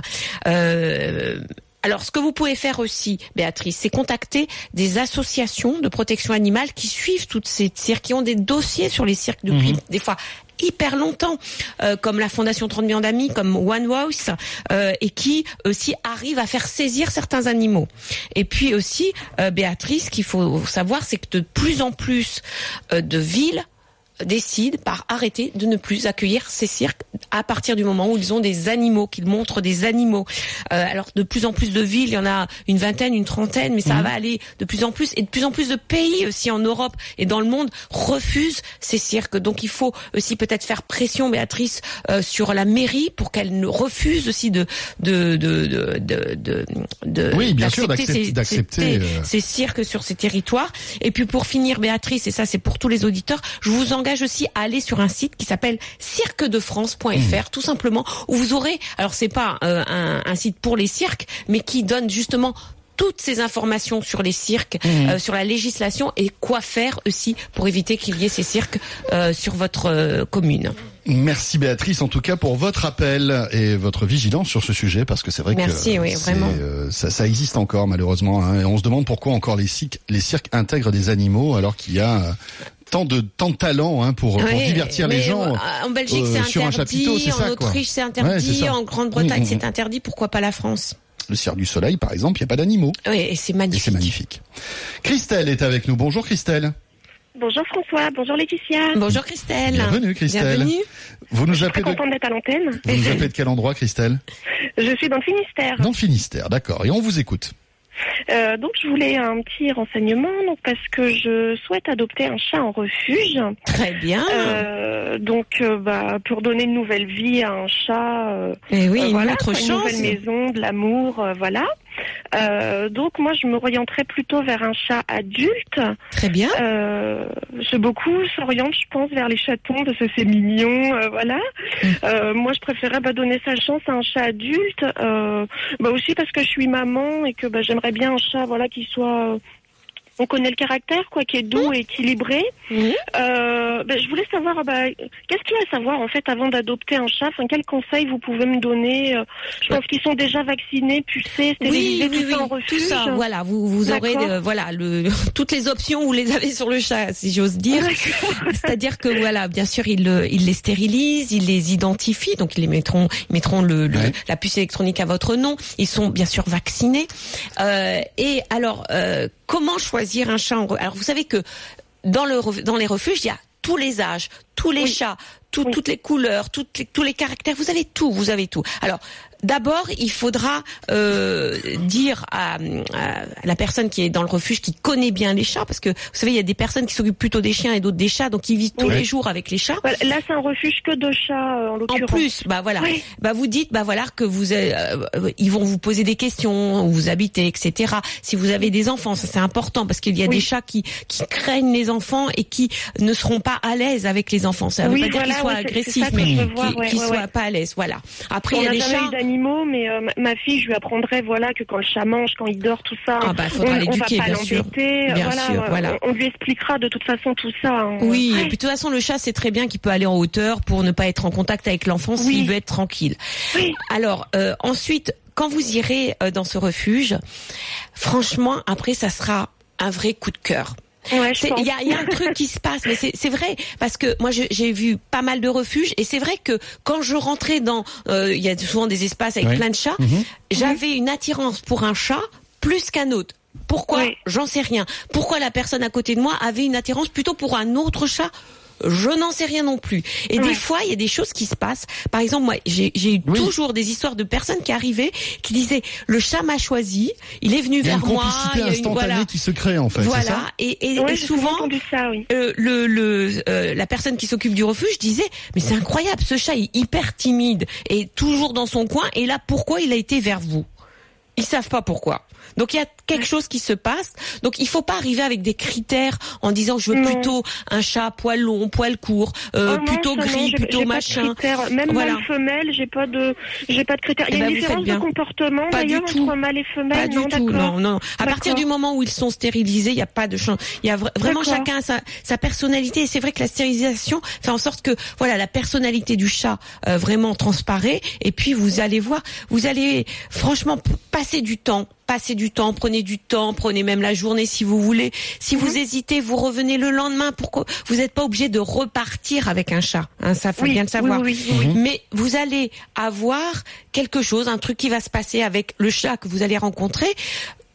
C: Alors, ce que vous pouvez faire aussi, Béatrice, c'est contacter des associations de protection animale qui suivent toutes ces cirques, qui ont des dossiers sur les cirques depuis des fois hyper longtemps, euh, comme la Fondation 30 millions d'amis, comme One House, euh, et qui aussi arrivent à faire saisir certains animaux. Et puis aussi, euh, Béatrice, qu'il faut savoir, c'est que de plus en plus euh, de villes décident par arrêter de ne plus accueillir ces cirques à partir du moment où ils ont des animaux, qu'ils montrent des animaux. Euh, alors de plus en plus de villes, il y en a une vingtaine, une trentaine, mais ça va aller de plus en plus et de plus en plus de pays aussi en Europe et dans le monde refusent ces cirques. Donc il faut aussi peut-être faire pression, Béatrice, euh, sur la mairie pour qu'elle ne refuse aussi de de de de de, de,
B: Oui, bien sûr,
C: d'accepter ces- ces-
B: euh,
C: ces cirques sur ces territoires. Et puis pour finir, Béatrice, et ça c'est pour tous les auditeurs, je vous engage aussi à aller sur un site qui s'appelle cirquedefrance.fr,
B: Mmh.
C: tout simplement, où vous aurez, alors c'est pas euh, un, un site pour les cirques, mais qui donne justement toutes ces informations sur les cirques,
B: Mmh.
C: euh, sur la législation et quoi faire aussi pour éviter qu'il y ait ces cirques euh, sur votre euh, commune.
B: Merci Béatrice en tout cas pour votre appel et votre vigilance sur ce sujet parce que c'est vrai
C: Merci,
B: que
C: oui,
B: c'est,
C: vraiment.
B: ça, ça existe encore malheureusement hein, et on se demande pourquoi encore les cirques, les cirques intègrent des animaux alors qu'il y a tant de tant de talent hein, pour, divertir les gens.
C: En Belgique,
B: euh,
C: c'est
B: sur un
C: interdit.
B: chapiteau,
C: en. Autriche, c'est interdit. en Grande-Bretagne,
B: Mm, mm,
C: c'est interdit. Pourquoi pas la France?
B: Le cirque du soleil par exemple, il n'y a pas d'animaux
C: Oui, et c'est magnifique.
B: c'est magnifique. Christelle est avec nous. Bonjour Christelle.
J: Bonjour François, bonjour Laetitia.
C: Bonjour Christelle.
B: Bienvenue Christelle.
C: Bienvenue.
B: Vous nous
J: Très
B: appelez de,
J: contente d'être à l'antenne.
B: vous nous appelez de quel endroit Christelle?
J: Je suis dans le Finistère.
B: Dans le Finistère, d'accord. Et on vous écoute.
J: Euh, donc je voulais un petit renseignement, donc parce que je souhaite adopter un chat en refuge.
C: Très bien.
J: Euh, donc euh, bah, pour donner une nouvelle vie à un chat. euh,
C: Eh oui,
J: euh,
C: une
J: voilà,
C: autre
J: une
C: chance.
J: nouvelle maison, de l'amour, voilà. Euh, donc moi je m'orienterais plutôt vers un chat adulte.
C: Très bien.
J: Euh, je beaucoup s'oriente, je pense, vers les chatons parce que c'est mignon, euh, voilà.
C: Mm.
J: Moi, je préférais bah, donner sa chance à un chat adulte, bah aussi parce que je suis maman et que bah, j'aimerais bien un chat, voilà, qui soit on connaît le caractère, quoi, qui est doux et équilibré. Euh, ben, je voulais savoir, bah, qu'est-ce qu'il y a à savoir en fait avant d'adopter un chat? Enfin, quels conseils vous pouvez me donner? Euh, Je pense qu'ils sont déjà vaccinés, pucés, stérilisés,
C: Oui, oui,
J: tout ça
C: oui,
J: en refuge.
C: tout ça. Voilà, vous vous aurez euh, voilà le toutes les options vous les avez sur le chat, si j'ose dire. C'est-à-dire que voilà, bien sûr, ils ils les stérilisent, ils les identifient, donc ils les mettront ils mettront le, le-
B: Ouais.
C: la puce électronique à votre nom. Ils sont bien sûr vaccinés. Euh, et alors, euh, comment choisir un chat en Alors, vous savez que dans le dans les refuges, il y a tous les âges, tous les
J: Oui.
C: chats, tout-
J: Oui.
C: toutes les couleurs, toutes les- tous les caractères. Vous avez tout, vous avez tout. Alors, d'abord, il faudra euh, dire à, à la personne qui est dans le refuge, qui connaît bien les chats, parce que vous savez, il y a des personnes qui s'occupent plutôt des chiens et d'autres des chats, donc ils vivent tous
J: Oui.
C: les jours avec les chats.
J: Voilà, là, c'est un refuge que de chats, euh, en
C: En
J: l'occurrence.
C: plus, bah voilà,
J: Oui.
C: bah vous dites, bah voilà que vous, euh, euh, ils vont vous poser des questions, où vous habitez, etc. Si vous avez des enfants, ça c'est important parce qu'il y a
J: Oui.
C: des chats qui qui craignent les enfants et qui ne seront pas à l'aise avec les enfants. Ça veut
J: Oui,
C: pas dire qu'ils soient agressifs, mais
J: je veux voir,
C: qui-
J: ouais,
C: qu'ils
J: ouais,
C: soient
J: ouais.
C: pas à l'aise. Voilà. Après, il y a des chats.
J: Mais euh, ma- fille, je lui apprendrai voilà que quand le chat mange, quand il dort, tout ça,
C: Ah bah,
J: on, va pas l'embêter. Voilà, euh,
C: voilà.
J: On, on lui expliquera de toute façon tout ça. hein.
C: Oui,
J: Ouais.
C: et puis de toute façon, le chat, c'est très bien qu'il peut aller en hauteur pour ne pas être en contact avec l'enfant
J: Oui.
C: s'il veut être tranquille.
J: Oui.
C: Alors, euh, ensuite, quand vous irez dans ce refuge, franchement, après, ça sera un vrai coup de cœur.
J: Ouais.
C: Il y a, il y a un truc qui se passe, mais c'est c'est vrai parce que moi j'ai vu pas mal de refuges et c'est vrai que quand je rentrais dans, euh, il y a souvent des espaces avec
B: Oui.
C: plein de chats,
B: Mhm.
C: j'avais une attirance pour un chat plus qu'un autre. Pourquoi?
J: Oui.
C: J'en sais rien. Pourquoi la personne à côté de moi avait une attirance plutôt pour un autre chat? Je n'en sais rien non plus. Et
J: Ouais.
C: des fois, il y a des choses qui se passent. Par exemple, moi, j'ai eu
B: Oui.
C: toujours des histoires de personnes qui arrivaient, qui disaient le chat m'a choisi, il est venu
B: Il y a une
C: vers moi, il y a une
B: instantanée
C: voilà,
B: qui se crée en fait.
C: voilà.
B: ça
C: Et, et-
J: Ouais,
C: et
J: j'ai souvent ça, oui.
C: euh, le, le euh, la personne qui s'occupe du refuge disait mais c'est incroyable ce chat est hyper timide et toujours dans son coin et là pourquoi il a été vers vous? Ils savent pas pourquoi donc il y a quelque chose qui se passe donc il faut pas arriver avec des critères en disant je veux
J: Non.
C: plutôt un chat poil long poil court euh,
J: Oh
C: plutôt
J: non,
C: gris plutôt
J: j'ai pas de
C: machin.
J: Même
C: Voilà.
J: mâle femelle, j'ai pas de, j'ai pas de critères. Il y
C: Eh
J: a
C: ben,
J: une différence de comportement
C: Pas du
J: d'ailleurs
C: tout.
J: entre mâle et femelle.
C: Pas du
J: non,
C: tout, non, non. À partir du moment où ils sont stérilisés, il n'y a pas de chance. Il y a vra- vraiment chacun sa, sa personnalité. Et c'est vrai que la stérilisation fait en sorte que, voilà, la personnalité du chat euh, vraiment transparaît. Et puis vous allez voir, vous allez franchement passer du temps. Passez du temps, prenez du temps, prenez même la journée si vous voulez. Si vous hésitez, vous revenez le lendemain. Pourquoi vous n'êtes pas obligé de repartir avec un chat hein, Ça faut
J: Oui,
C: bien le savoir.
J: oui, oui.
C: Mais vous allez avoir quelque chose, un truc qui va se passer avec le chat que vous allez rencontrer.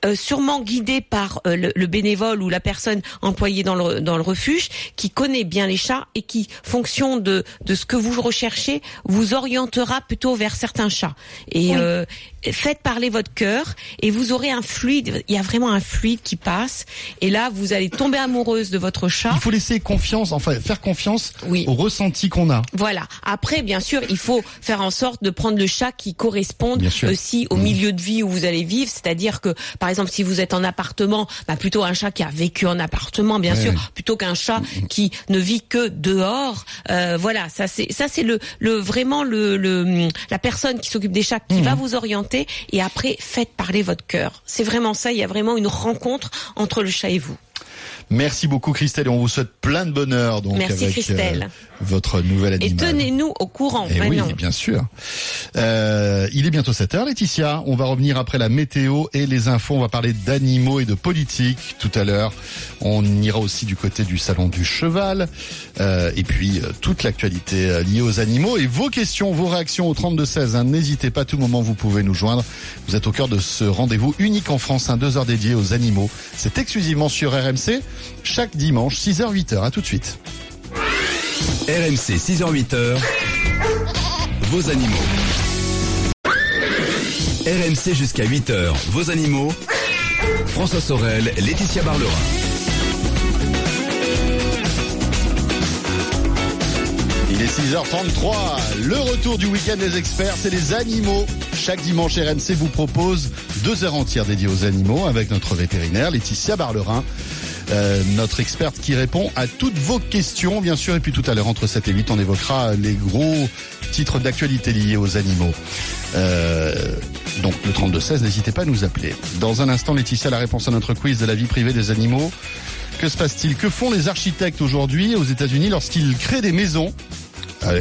C: Euh, sûrement guidé par euh, le, le bénévole ou la personne employée dans le, dans le refuge, qui connaît bien les chats et qui, fonction de, de ce que vous recherchez, vous orientera plutôt vers certains chats. Et
J: Oui.
C: euh, faites parler votre cœur et vous aurez un fluide. Il y a vraiment un fluide qui passe. Et là, vous allez tomber amoureuse de votre chat.
B: Il faut laisser confiance, enfin faire confiance
C: Oui.
B: au ressenti qu'on a.
C: Voilà. Après, bien sûr, il faut faire en sorte de prendre le chat qui corresponde aussi au
B: Mhm.
C: milieu de vie où vous allez vivre. C'est-à-dire que, par exemple, si vous êtes en appartement, bah, plutôt un chat qui a vécu en appartement, bien
B: Ouais.
C: sûr, plutôt qu'un chat qui ne vit que dehors. Euh, voilà, ça c'est ça c'est le le vraiment le, le la personne qui s'occupe des chats qui
B: Mhm.
C: va vous orienter. Et après, faites parler votre cœur. C'est vraiment ça. Il y a vraiment une rencontre entre le chat et vous.
B: Merci beaucoup Christelle et on vous souhaite plein de bonheur donc
C: Merci,
B: avec
C: Christelle.
B: euh, votre nouvel
C: Et
B: animal.
C: tenez-nous au courant.
B: Eh oui, bien sûr. Euh, il est bientôt 7 heures, Laetitia. On va revenir après la météo et les infos. On va parler d'animaux et de politique tout à l'heure. On ira aussi du côté du salon du cheval. Euh, et puis, euh, toute l'actualité euh, liée aux animaux. Et vos questions, vos réactions au 32-16. hein. N'hésitez pas, à tout moment, vous pouvez nous joindre. Vous êtes au cœur de ce rendez-vous unique en France, un deux heures dédié aux animaux. C'est exclusivement sur RMC, chaque dimanche, 6h, 8h. À tout de suite.
A: RMC 6h-8h, vos animaux. RMC jusqu'à 8h, vos animaux. François Sorel, Laetitia Barlerin.
B: Il est 6h33, le retour du week-end des experts, c'est les animaux. Chaque dimanche, RMC vous propose deux heures entières dédiées aux animaux avec notre vétérinaire Laetitia Barlerin. Euh, notre experte qui répond à toutes vos questions, bien sûr. Et puis tout à l'heure, entre 7 et 8, on évoquera les gros titres d'actualité liés aux animaux. Euh, donc le 32-16, n'hésitez pas à nous appeler. Dans un instant, Laetitia, la réponse à notre quiz de la vie privée des animaux. Que se passe-t-il? Que font les architectes aujourd'hui aux États-Unis lorsqu'ils créent des maisons?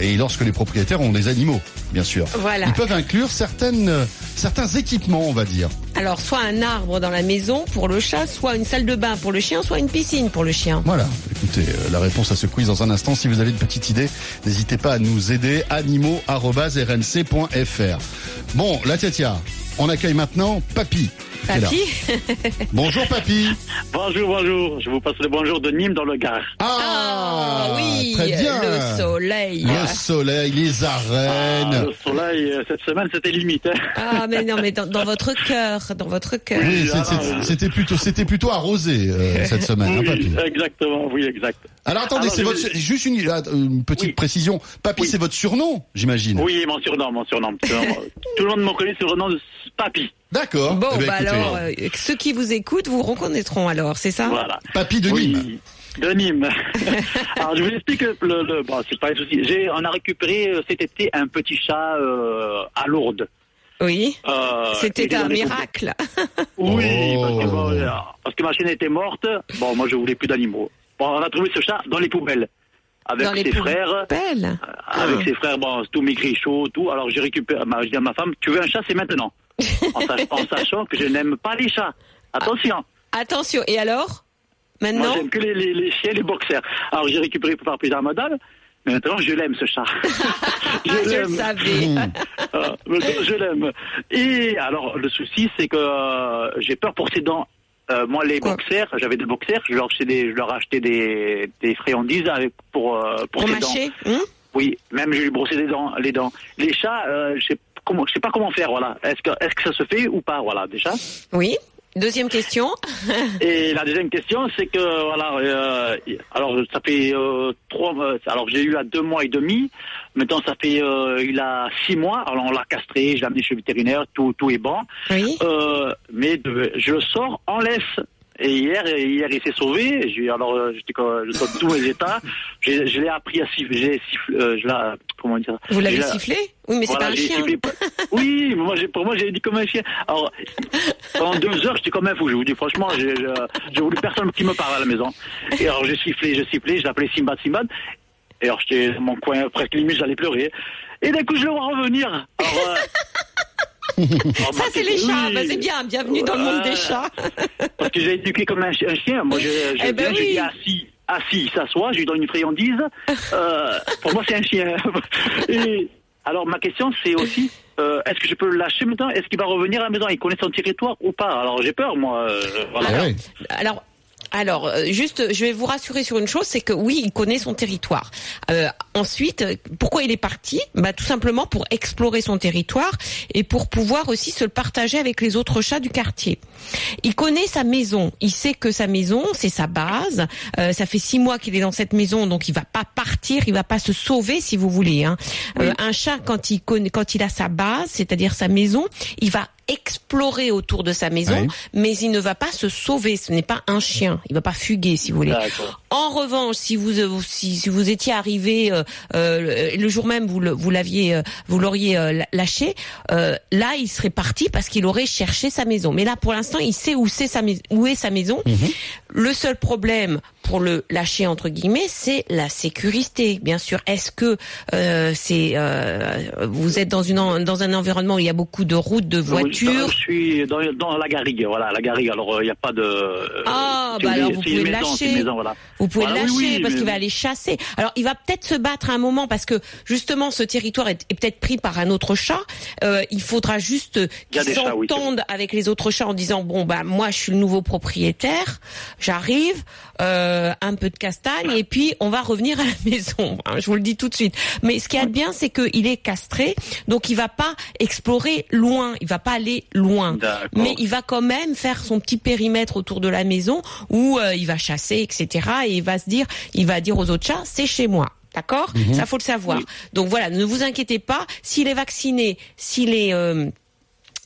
B: Et lorsque les propriétaires ont des animaux, bien sûr
C: Voilà.
B: Ils peuvent inclure certaines, euh, certains équipements, on va dire.
C: Alors, soit un arbre dans la maison pour le chat, soit une salle de bain pour le chien, soit une piscine pour le chien.
B: Voilà. Écoutez, euh, la réponse à ce quiz dans un instant. Si vous avez une petite idée, n'hésitez pas à nous aider. animaux@rmc.fr. Bon, la Tiatia, on accueille maintenant Papy. Qui est là.
C: Papy
B: Bonjour Papy.
F: Bonjour, bonjour. Je vous passe le bonjour de Nîmes dans le Gard.
C: Ah oui,
B: très bien.
C: le soleil.
B: Le soleil, les
F: Ah,
B: arènes.
F: le soleil, euh, cette semaine, c'était limite. hein.
C: Ah mais non, mais dans, dans votre cœur, dans votre cœur.
B: Oui,
F: ah,
B: c'était plutôt, c'était plutôt arrosé euh, cette semaine, hein,
F: Oui,
B: Papy.
F: exactement, oui, exact.
B: Alors attendez, c'est
F: je
B: votre,
F: vais-
B: juste une, une petite
F: Oui.
B: précision. Papy,
F: Oui.
B: c'est votre surnom, j'imagine.
F: Oui, mon surnom, mon surnom. Tout le monde me connaît sur le nom de Papy.
B: D'accord.
C: Bon,
B: Eh
C: bah
B: écoutez,
C: alors, euh, ceux qui vous écoutent vous reconnaîtront alors, c'est ça?
F: Voilà.
B: Papy de Nîmes.
F: Oui, de Nîmes. Alors, je vous explique le, le bon, c'est pas un souci. J'ai, on a récupéré euh, cet été un petit chat euh, à Lourdes.
C: Oui.
F: Euh,
C: C'était un miracle.
F: Oui,
B: Oh.
F: parce, que, bon, parce que ma chienne était morte. Bon, moi, je voulais plus d'animaux. Bon, on a trouvé ce chat dans les poubelles. Avec
C: Dans les
F: ses frères.
C: Belle.
F: Avec
C: Ah.
F: ses frères, bon, c'est tout maigri, chaud, tout. Alors, j'ai récupéré, je dis à ma femme, tu veux un chat, c'est maintenant. en, sach- en sachant que je n'aime pas les chats. Attention.
C: Attention, et alors?
F: Moi,
C: Maintenant
F: j'aime que les, les, les chiens, les boxers. Alors, j'ai récupéré pour faire plaisir à madame. Mais maintenant, je l'aime, ce chat.
C: Ah, je le
F: l'aime.
C: savais.
F: Ah, je l'aime. Et alors, le souci, c'est que euh, j'ai peur pour ses dents. Euh, moi, les
C: Quoi?
F: boxers, j'avais des boxers, je leur achetais des, je leur achetais des, des friandises avec, pour, euh, pour,
C: Pour
F: ses dents.
C: hein?
F: Oui, même je lui brossais les dents. Les, dents. les chats, euh, je sais comment, je sais pas comment faire, voilà. Est-ce que, est-ce que ça se fait ou pas, voilà, déjà.
C: Oui. Deuxième question.
F: Et la deuxième question, c'est que voilà, euh, alors ça fait euh, trois, euh, alors j'ai eu à deux mois et demi. Maintenant, ça fait euh, il a six mois. Alors on l'a castré, je l'ai amené chez le vétérinaire, tout tout est bon.
C: Oui.
F: Mais de- je le sors en laisse. Et hier, hier il s'est sauvé. J'ai alors euh, j'étais comme- je donne tous mes états. Je l'ai appris à siffler. Euh, je l'ai comment dire.
C: Vous l'avez
F: Je
C: sifflé Oui, mais c'est
F: voilà,
C: pas un
F: j'ai
C: chien.
F: sifflé. Oui, mais moi, j'ai- pour moi, j'ai dit comme un chien. Alors, pendant deux heures, j'étais comme un fou. Je vous dis franchement, j'ai- j'ai voulu personne qui me parle à la maison. Et alors, j'ai sifflé, j'ai sifflé, je l'appelais Simbad, Simbad. Et alors, j'étais dans mon coin, presque limite, j'allais pleurer. Et d'un coup, je le vois revenir. Alors, euh,
C: Ça, c'est les chats.
F: oui.
C: Bah, c'est bien. Bienvenue dans le monde des chats.
F: Parce que j'ai éduqué comme un, chi- un chien. Moi, je, je
C: Eh ben
F: je dis assis, assis, il s'assoit, je lui donne une friandise. Euh, pour moi, c'est un chien. Et alors, ma question, c'est aussi, euh, est-ce que je peux le lâcher maintenant? Est-ce qu'il va revenir à la maison? Il connaît son territoire ou pas? Alors, j'ai peur, moi. euh, voilà.
B: Ah ouais.
C: Alors. Alors, euh, juste, je vais vous rassurer sur une chose, c'est que oui, il connaît son territoire. Euh, ensuite, pourquoi il est parti? Bah, tout simplement pour explorer son territoire et pour pouvoir aussi se le partager avec les autres chats du quartier. Il connaît sa maison. Il sait que sa maison, c'est sa base. Euh, ça fait six mois qu'il est dans cette maison, donc il va pas partir, il va pas se sauver, si vous voulez. Hein. Euh, un chat, quand il connaît, quand il a sa base, c'est-à-dire sa maison, il va explorer autour de sa maison,
B: Oui.
C: mais il ne va pas se sauver. Ce n'est pas un chien. Il va pas fuguer, si vous voulez. En revanche, si vous euh, si, si vous étiez arrivé euh, euh, le jour même, vous le- vous l'aviez euh, vous l'auriez euh, lâché, euh, là il serait parti parce qu'il aurait cherché sa maison. Mais là, pour l'instant, il sait où c'est sa où est sa maison. Le seul problème pour le lâcher entre guillemets, c'est la sécurité. Bien sûr, est-ce que euh, c'est euh, vous êtes dans une dans un environnement où il y a beaucoup de routes, de
F: Oui, Je suis dans, dans la garrigue, voilà, la garrigue. Alors, il n'y a pas de.
C: Ah,
F: c'est
C: bah alors vous pouvez
F: une
C: lâcher. Vous pouvez lâcher parce qu'il va aller chasser. Alors il va peut-être se battre à un moment parce que justement ce territoire est, est peut-être pris par un autre chat. Euh, il faudra juste
F: Il y a
C: qu'il
F: des chats, oui,
C: avec les autres chats en disant bon bah moi je suis le nouveau propriétaire, j'arrive, euh, un peu de castagne et puis on va revenir à la maison. hein, je vous le dis tout de suite. Mais ce qui est bien, c'est qu'il est castré, donc il va pas explorer loin, il va pas aller loin.
F: D'accord.
C: Mais il va quand même faire son petit périmètre autour de la maison où euh, il va chasser, etc. Et il va se dire, il va dire aux autres chats, c'est chez moi. D'accord? Ça faut le savoir. Donc voilà, ne vous inquiétez pas. S'il est vacciné, s'il est euh,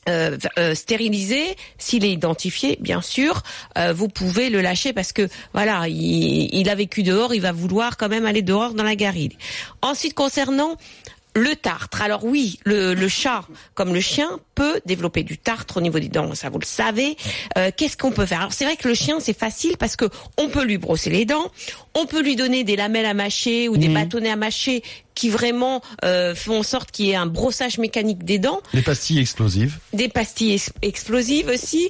C: euh, euh, stérilisé, s'il est identifié, bien sûr, euh, vous pouvez le lâcher parce que voilà, il, il a vécu dehors, il va vouloir quand même aller dehors dans la garrigue. Ensuite, concernant le tartre. Alors oui, le, le chat, comme le chien, peut développer du tartre au niveau des dents. Ça, vous le savez. Euh, Qu'est-ce qu'on peut faire? Alors c'est vrai que le chien, c'est facile parce que on peut lui brosser les dents, on peut lui donner des lamelles à mâcher ou des bâtonnets à mâcher qui vraiment euh, font en sorte qu'il y ait un brossage mécanique des dents
B: Les pastilles explosives.
C: des pastilles ex- explosives aussi.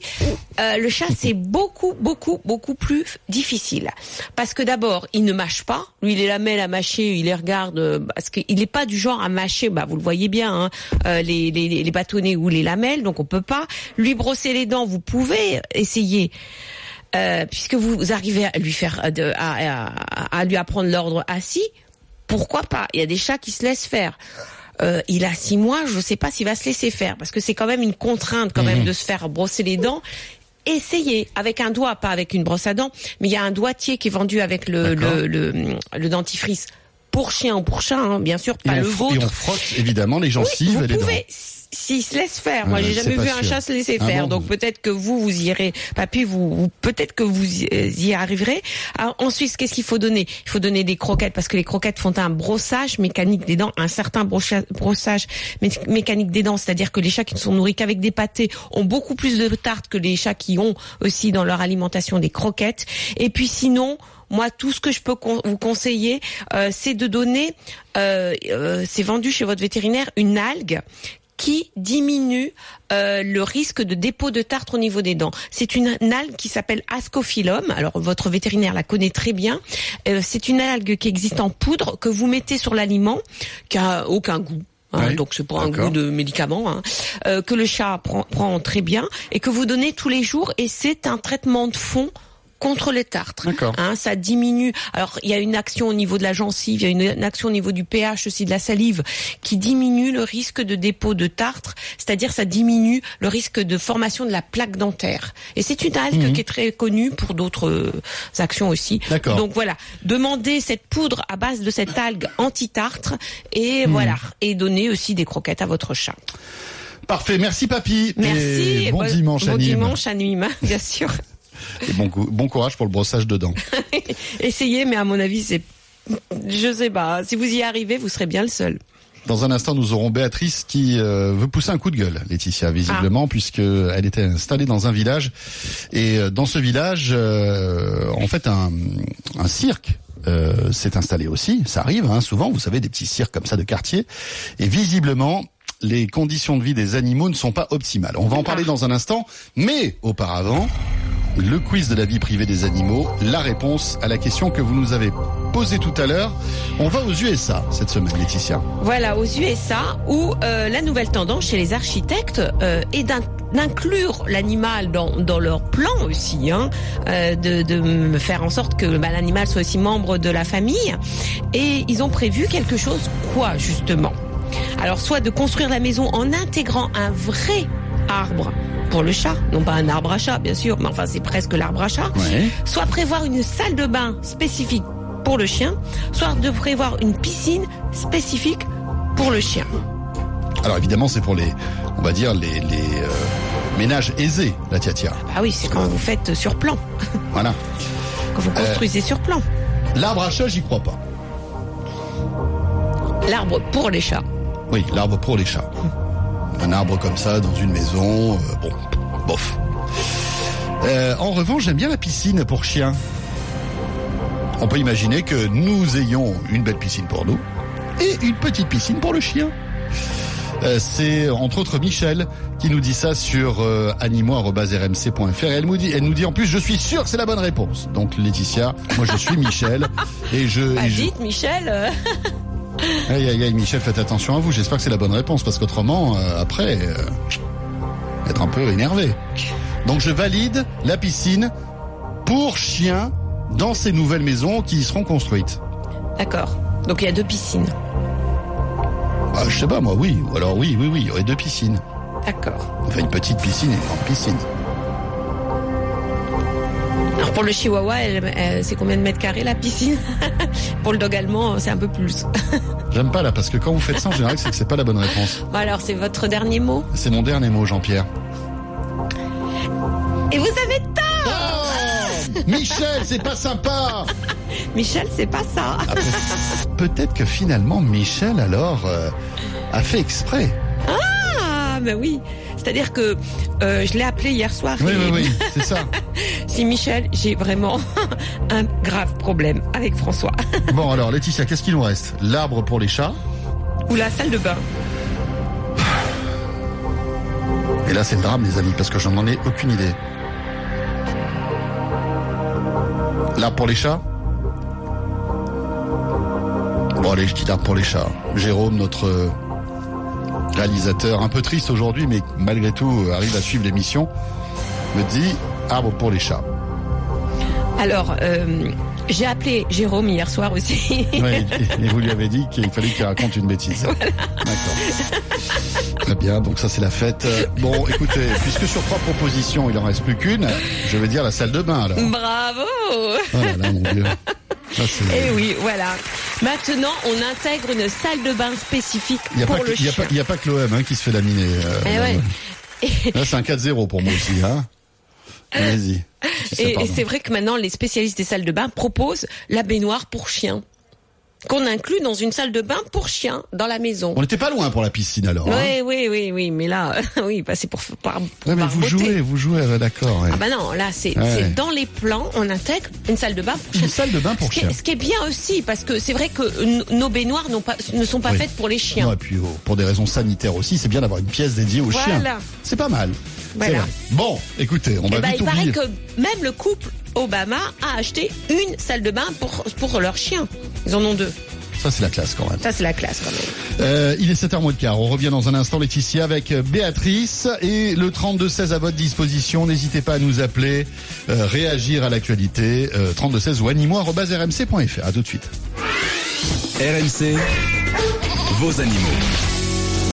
C: Euh, le chat, c'est beaucoup, beaucoup, beaucoup plus difficile. Parce que d'abord, il ne mâche pas. Lui, il est lamelle à mâcher, il les regarde, euh, parce qu'il n'est pas du genre à mâcher, bah, vous le voyez bien, hein, euh, les, les, les bâtonnets ou les lamelles, donc on peut pas. Lui brosser les dents, vous pouvez essayer. Euh, puisque vous arrivez à lui faire à, à- à lui apprendre l'ordre assis, pourquoi pas? Il y a des chats qui se laissent faire. Euh, il a six mois, je ne sais pas s'il va se laisser faire parce que c'est quand même une contrainte quand même de se faire brosser les dents. Essayez avec un doigt, pas avec une brosse à dents, mais il y a un doigtier qui est vendu avec le
B: D'accord.
C: le, le, le dentifrice pour chien ou pour chat, hein, bien sûr,
B: Et
C: pas
B: on,
C: le
B: fr- et on
C: vôtre.
B: frotte évidemment les
C: Oui,
B: gencives
C: vous
B: et les dents.
C: pouvez, s'il se laisse faire. Moi,
B: Ouais,
C: j'ai jamais vu un chat se laisser
B: Ah
C: faire.
B: bon
C: Donc peut-être que vous, vous irez. Papy, vous, vous- peut-être que vous y, euh, arriverez. Alors, ensuite, qu'est-ce qu'il faut donner? Il faut donner des croquettes parce que les croquettes font un brossage mécanique des dents, un certain brossage mé- mécanique des dents. C'est-à-dire que les chats qui ne sont nourris qu'avec des pâtés ont beaucoup plus de tarte que les chats qui ont aussi dans leur alimentation des croquettes. Et puis sinon, moi, tout ce que je peux con- vous conseiller, euh, c'est de donner, euh, euh, c'est vendu chez votre vétérinaire, une algue qui diminue euh, le risque de dépôt de tartre au niveau des dents. C'est une, algue qui s'appelle Ascophyllum. Alors votre vétérinaire la connaît très bien. Euh, c'est une algue qui existe en poudre que vous mettez sur l'aliment, qui a aucun goût. hein,
B: Oui,
C: donc c'est pas un goût de médicament hein, euh, que le chat prend, prend très bien et que vous donnez tous les jours et c'est un traitement de fond contre les tartres. Hein, ça diminue. Alors il y a une action au niveau de la gencive, il y a une, une action au niveau du pH aussi de la salive qui diminue le risque de dépôt de tartre, c'est-à-dire ça diminue le risque de formation de la plaque dentaire. Et c'est une algue qui est très connue pour d'autres euh, actions aussi.
B: Mhm.
C: Donc voilà, demandez cette poudre à base de cette algue anti-tartre et voilà, et donnez aussi des croquettes à votre chat.
B: Parfait, merci papy.
C: Merci.
B: Et bon
C: bon-
B: dimanche
C: bon
B: à Nîmes.
C: dimanche à Nîmes, bien sûr.
B: Et bon, cou- bon courage pour le brossage de dents.
C: Essayez, mais à mon avis, c'est, je sais pas. Si vous y arrivez, vous serez bien le seul.
B: Dans un instant, nous aurons Béatrice qui euh, veut pousser un coup de gueule, Laetitia, visiblement, puisque elle était installée dans un village. Et euh, dans ce village, euh, en fait, un, un cirque euh, s'est installé aussi. Ça arrive hein, souvent, vous savez, des petits cirques comme ça de quartier. Et visiblement, les conditions de vie des animaux ne sont pas optimales. On va en parler dans un instant, mais auparavant, le quiz de la vie privée des animaux, la réponse à la question que vous nous avez posée tout à l'heure. On va aux USA cette semaine, Laetitia.
C: Voilà, aux USA, où euh, la nouvelle tendance chez les architectes euh, est d'in- d'inclure l'animal dans, dans leur plan aussi, hein, euh, de, de faire en sorte que bah, l'animal soit aussi membre de la famille. Et ils ont prévu quelque chose, quoi justement? Alors, soit de construire la maison en intégrant un vrai arbre pour le chat, non pas un arbre à chat, bien sûr, mais enfin c'est presque l'arbre à chat.
B: Ouais.
C: Soit prévoir une salle de bain spécifique pour le chien, soit de prévoir une piscine spécifique pour le chien.
B: Alors évidemment, c'est pour les, on va dire les, les euh, ménages aisés, la tia-tia.
C: Ah oui, c'est quand vous faites sur plan,
B: Voilà.
C: quand vous construisez sur plan.
B: L'arbre à chat, j'y crois pas.
C: L'arbre pour les chats.
B: Oui, l'arbre pour les chats. Un arbre comme ça dans une maison, euh, bon, bof. Euh, en revanche, j'aime bien la piscine pour chiens. On peut imaginer que nous ayons une belle piscine pour nous et une petite piscine pour le chien. Euh, c'est entre autres Michel qui nous dit ça sur euh, animaux.rmc.fr. Elle nous dit, elle nous dit en plus, je suis sûr que c'est la bonne réponse. Donc Laetitia, moi je suis Michel et je,
C: Bah,
B: et je-
C: dites, Michel.
B: Aïe aïe aïe Michel, faites attention à vous. J'espère que c'est la bonne réponse parce qu'autrement, euh, après, euh, être un peu énervé. Donc je valide la piscine pour chien dans ces nouvelles maisons qui y seront construites.
C: D'accord. Donc il y a deux piscines.
B: Bah, je sais pas moi, oui. Ou alors oui, oui, oui, il y aurait deux piscines.
C: D'accord.
B: Enfin une petite piscine et une grande piscine.
C: Alors pour le chihuahua, c'est combien de mètres carrés la piscine? Pour le dog allemand, c'est un peu plus.
B: J'aime pas là parce que quand vous faites ça en général c'est que c'est pas la bonne réponse.
C: Bon, alors c'est votre dernier mot?
B: C'est mon dernier mot Jean-Pierre.
C: Et vous avez tort
B: Oh Michel, c'est pas sympa
C: Michel, c'est pas ça.
B: Ah, peut- Peut-être que finalement Michel alors euh, a fait exprès.
C: Ah, ben oui. C'est-à-dire que euh, je l'ai appelé hier soir.
B: Oui,
C: et-
B: oui, oui, c'est ça.
C: Si Michel, j'ai vraiment un grave problème avec François.
B: Bon alors Laetitia, qu'est-ce qu'il nous reste? L'arbre pour les chats.
C: Ou la salle de bain.
B: Et là c'est le drame les amis parce que je n'en ai aucune idée. L'arbre pour les chats Bon allez, je dis l'arbre pour les chats. Jérôme, notre euh, réalisateur, un peu triste aujourd'hui, mais malgré tout euh, arrive à suivre l'émission, me dit arbre pour les chats.
C: Alors, euh, j'ai appelé Jérôme hier soir aussi.
B: Oui, et, et vous lui avez dit qu'il fallait qu'il raconte une bêtise. D'accord. Très bien, donc ça c'est la fête. Euh, Bon, écoutez, puisque sur trois propositions, il en reste plus qu'une, je vais dire la salle de bain alors.
C: Bravo
B: Oh là là, mon Dieu. Ça, c'est-
C: Eh oui, voilà. Maintenant, on intègre une salle de bain spécifique
B: n'y a,
C: pour
B: pas
C: le
B: il y a,
C: chien.
B: pas- il y a pas que l'OM hein, qui se fait laminer. euh,
C: Eh ouais.
B: Là, c'est un 4-0 pour moi aussi. Hein Vas-y.
C: Et, et c'est vrai que maintenant, les spécialistes des salles de bain proposent la baignoire pour chien. Qu'on inclut dans une salle de bain pour chien dans la maison.
B: On n'était pas loin pour la piscine alors. hein
C: Oui, oui, oui, oui, mais là, oui, bah, c'est pour, par, pour
B: Ouais, mais
C: par
B: vous jouez, vous jouez, d'accord. ouais.
C: Ah bah non, là c'est
B: Ouais.
C: dans les plans, on intègre une salle de bain pour chien.
B: Une salle de bain pour
C: ce qui,
B: chien.
C: est, ce qui est bien aussi, parce que c'est vrai que nos baignoires pas, ne sont pas
B: Oui.
C: faites pour les chiens.
B: Non, et puis oh, pour des raisons sanitaires aussi, c'est bien d'avoir une pièce dédiée aux chiens.
C: Voilà.
B: C'est pas mal.
C: Voilà.
B: vrai. Bon, écoutez, on
C: Eh
B: va
C: ben,
B: vite
C: il paraît que même le couple Obama a acheté une salle de bain pour, pour leur chien. Ils en ont deux.
B: Ça, c'est la classe quand même.
C: Ça, c'est la classe quand même.
B: Euh, il est 7h moins de quart. On revient dans un instant, Laetitia, avec euh, Béatrice et le 32-16 à votre disposition. N'hésitez pas à nous appeler, euh, réagir à l'actualité. Euh, 32-16 ou animo.rmc.fr. À tout de suite.
A: RMC, vos animaux.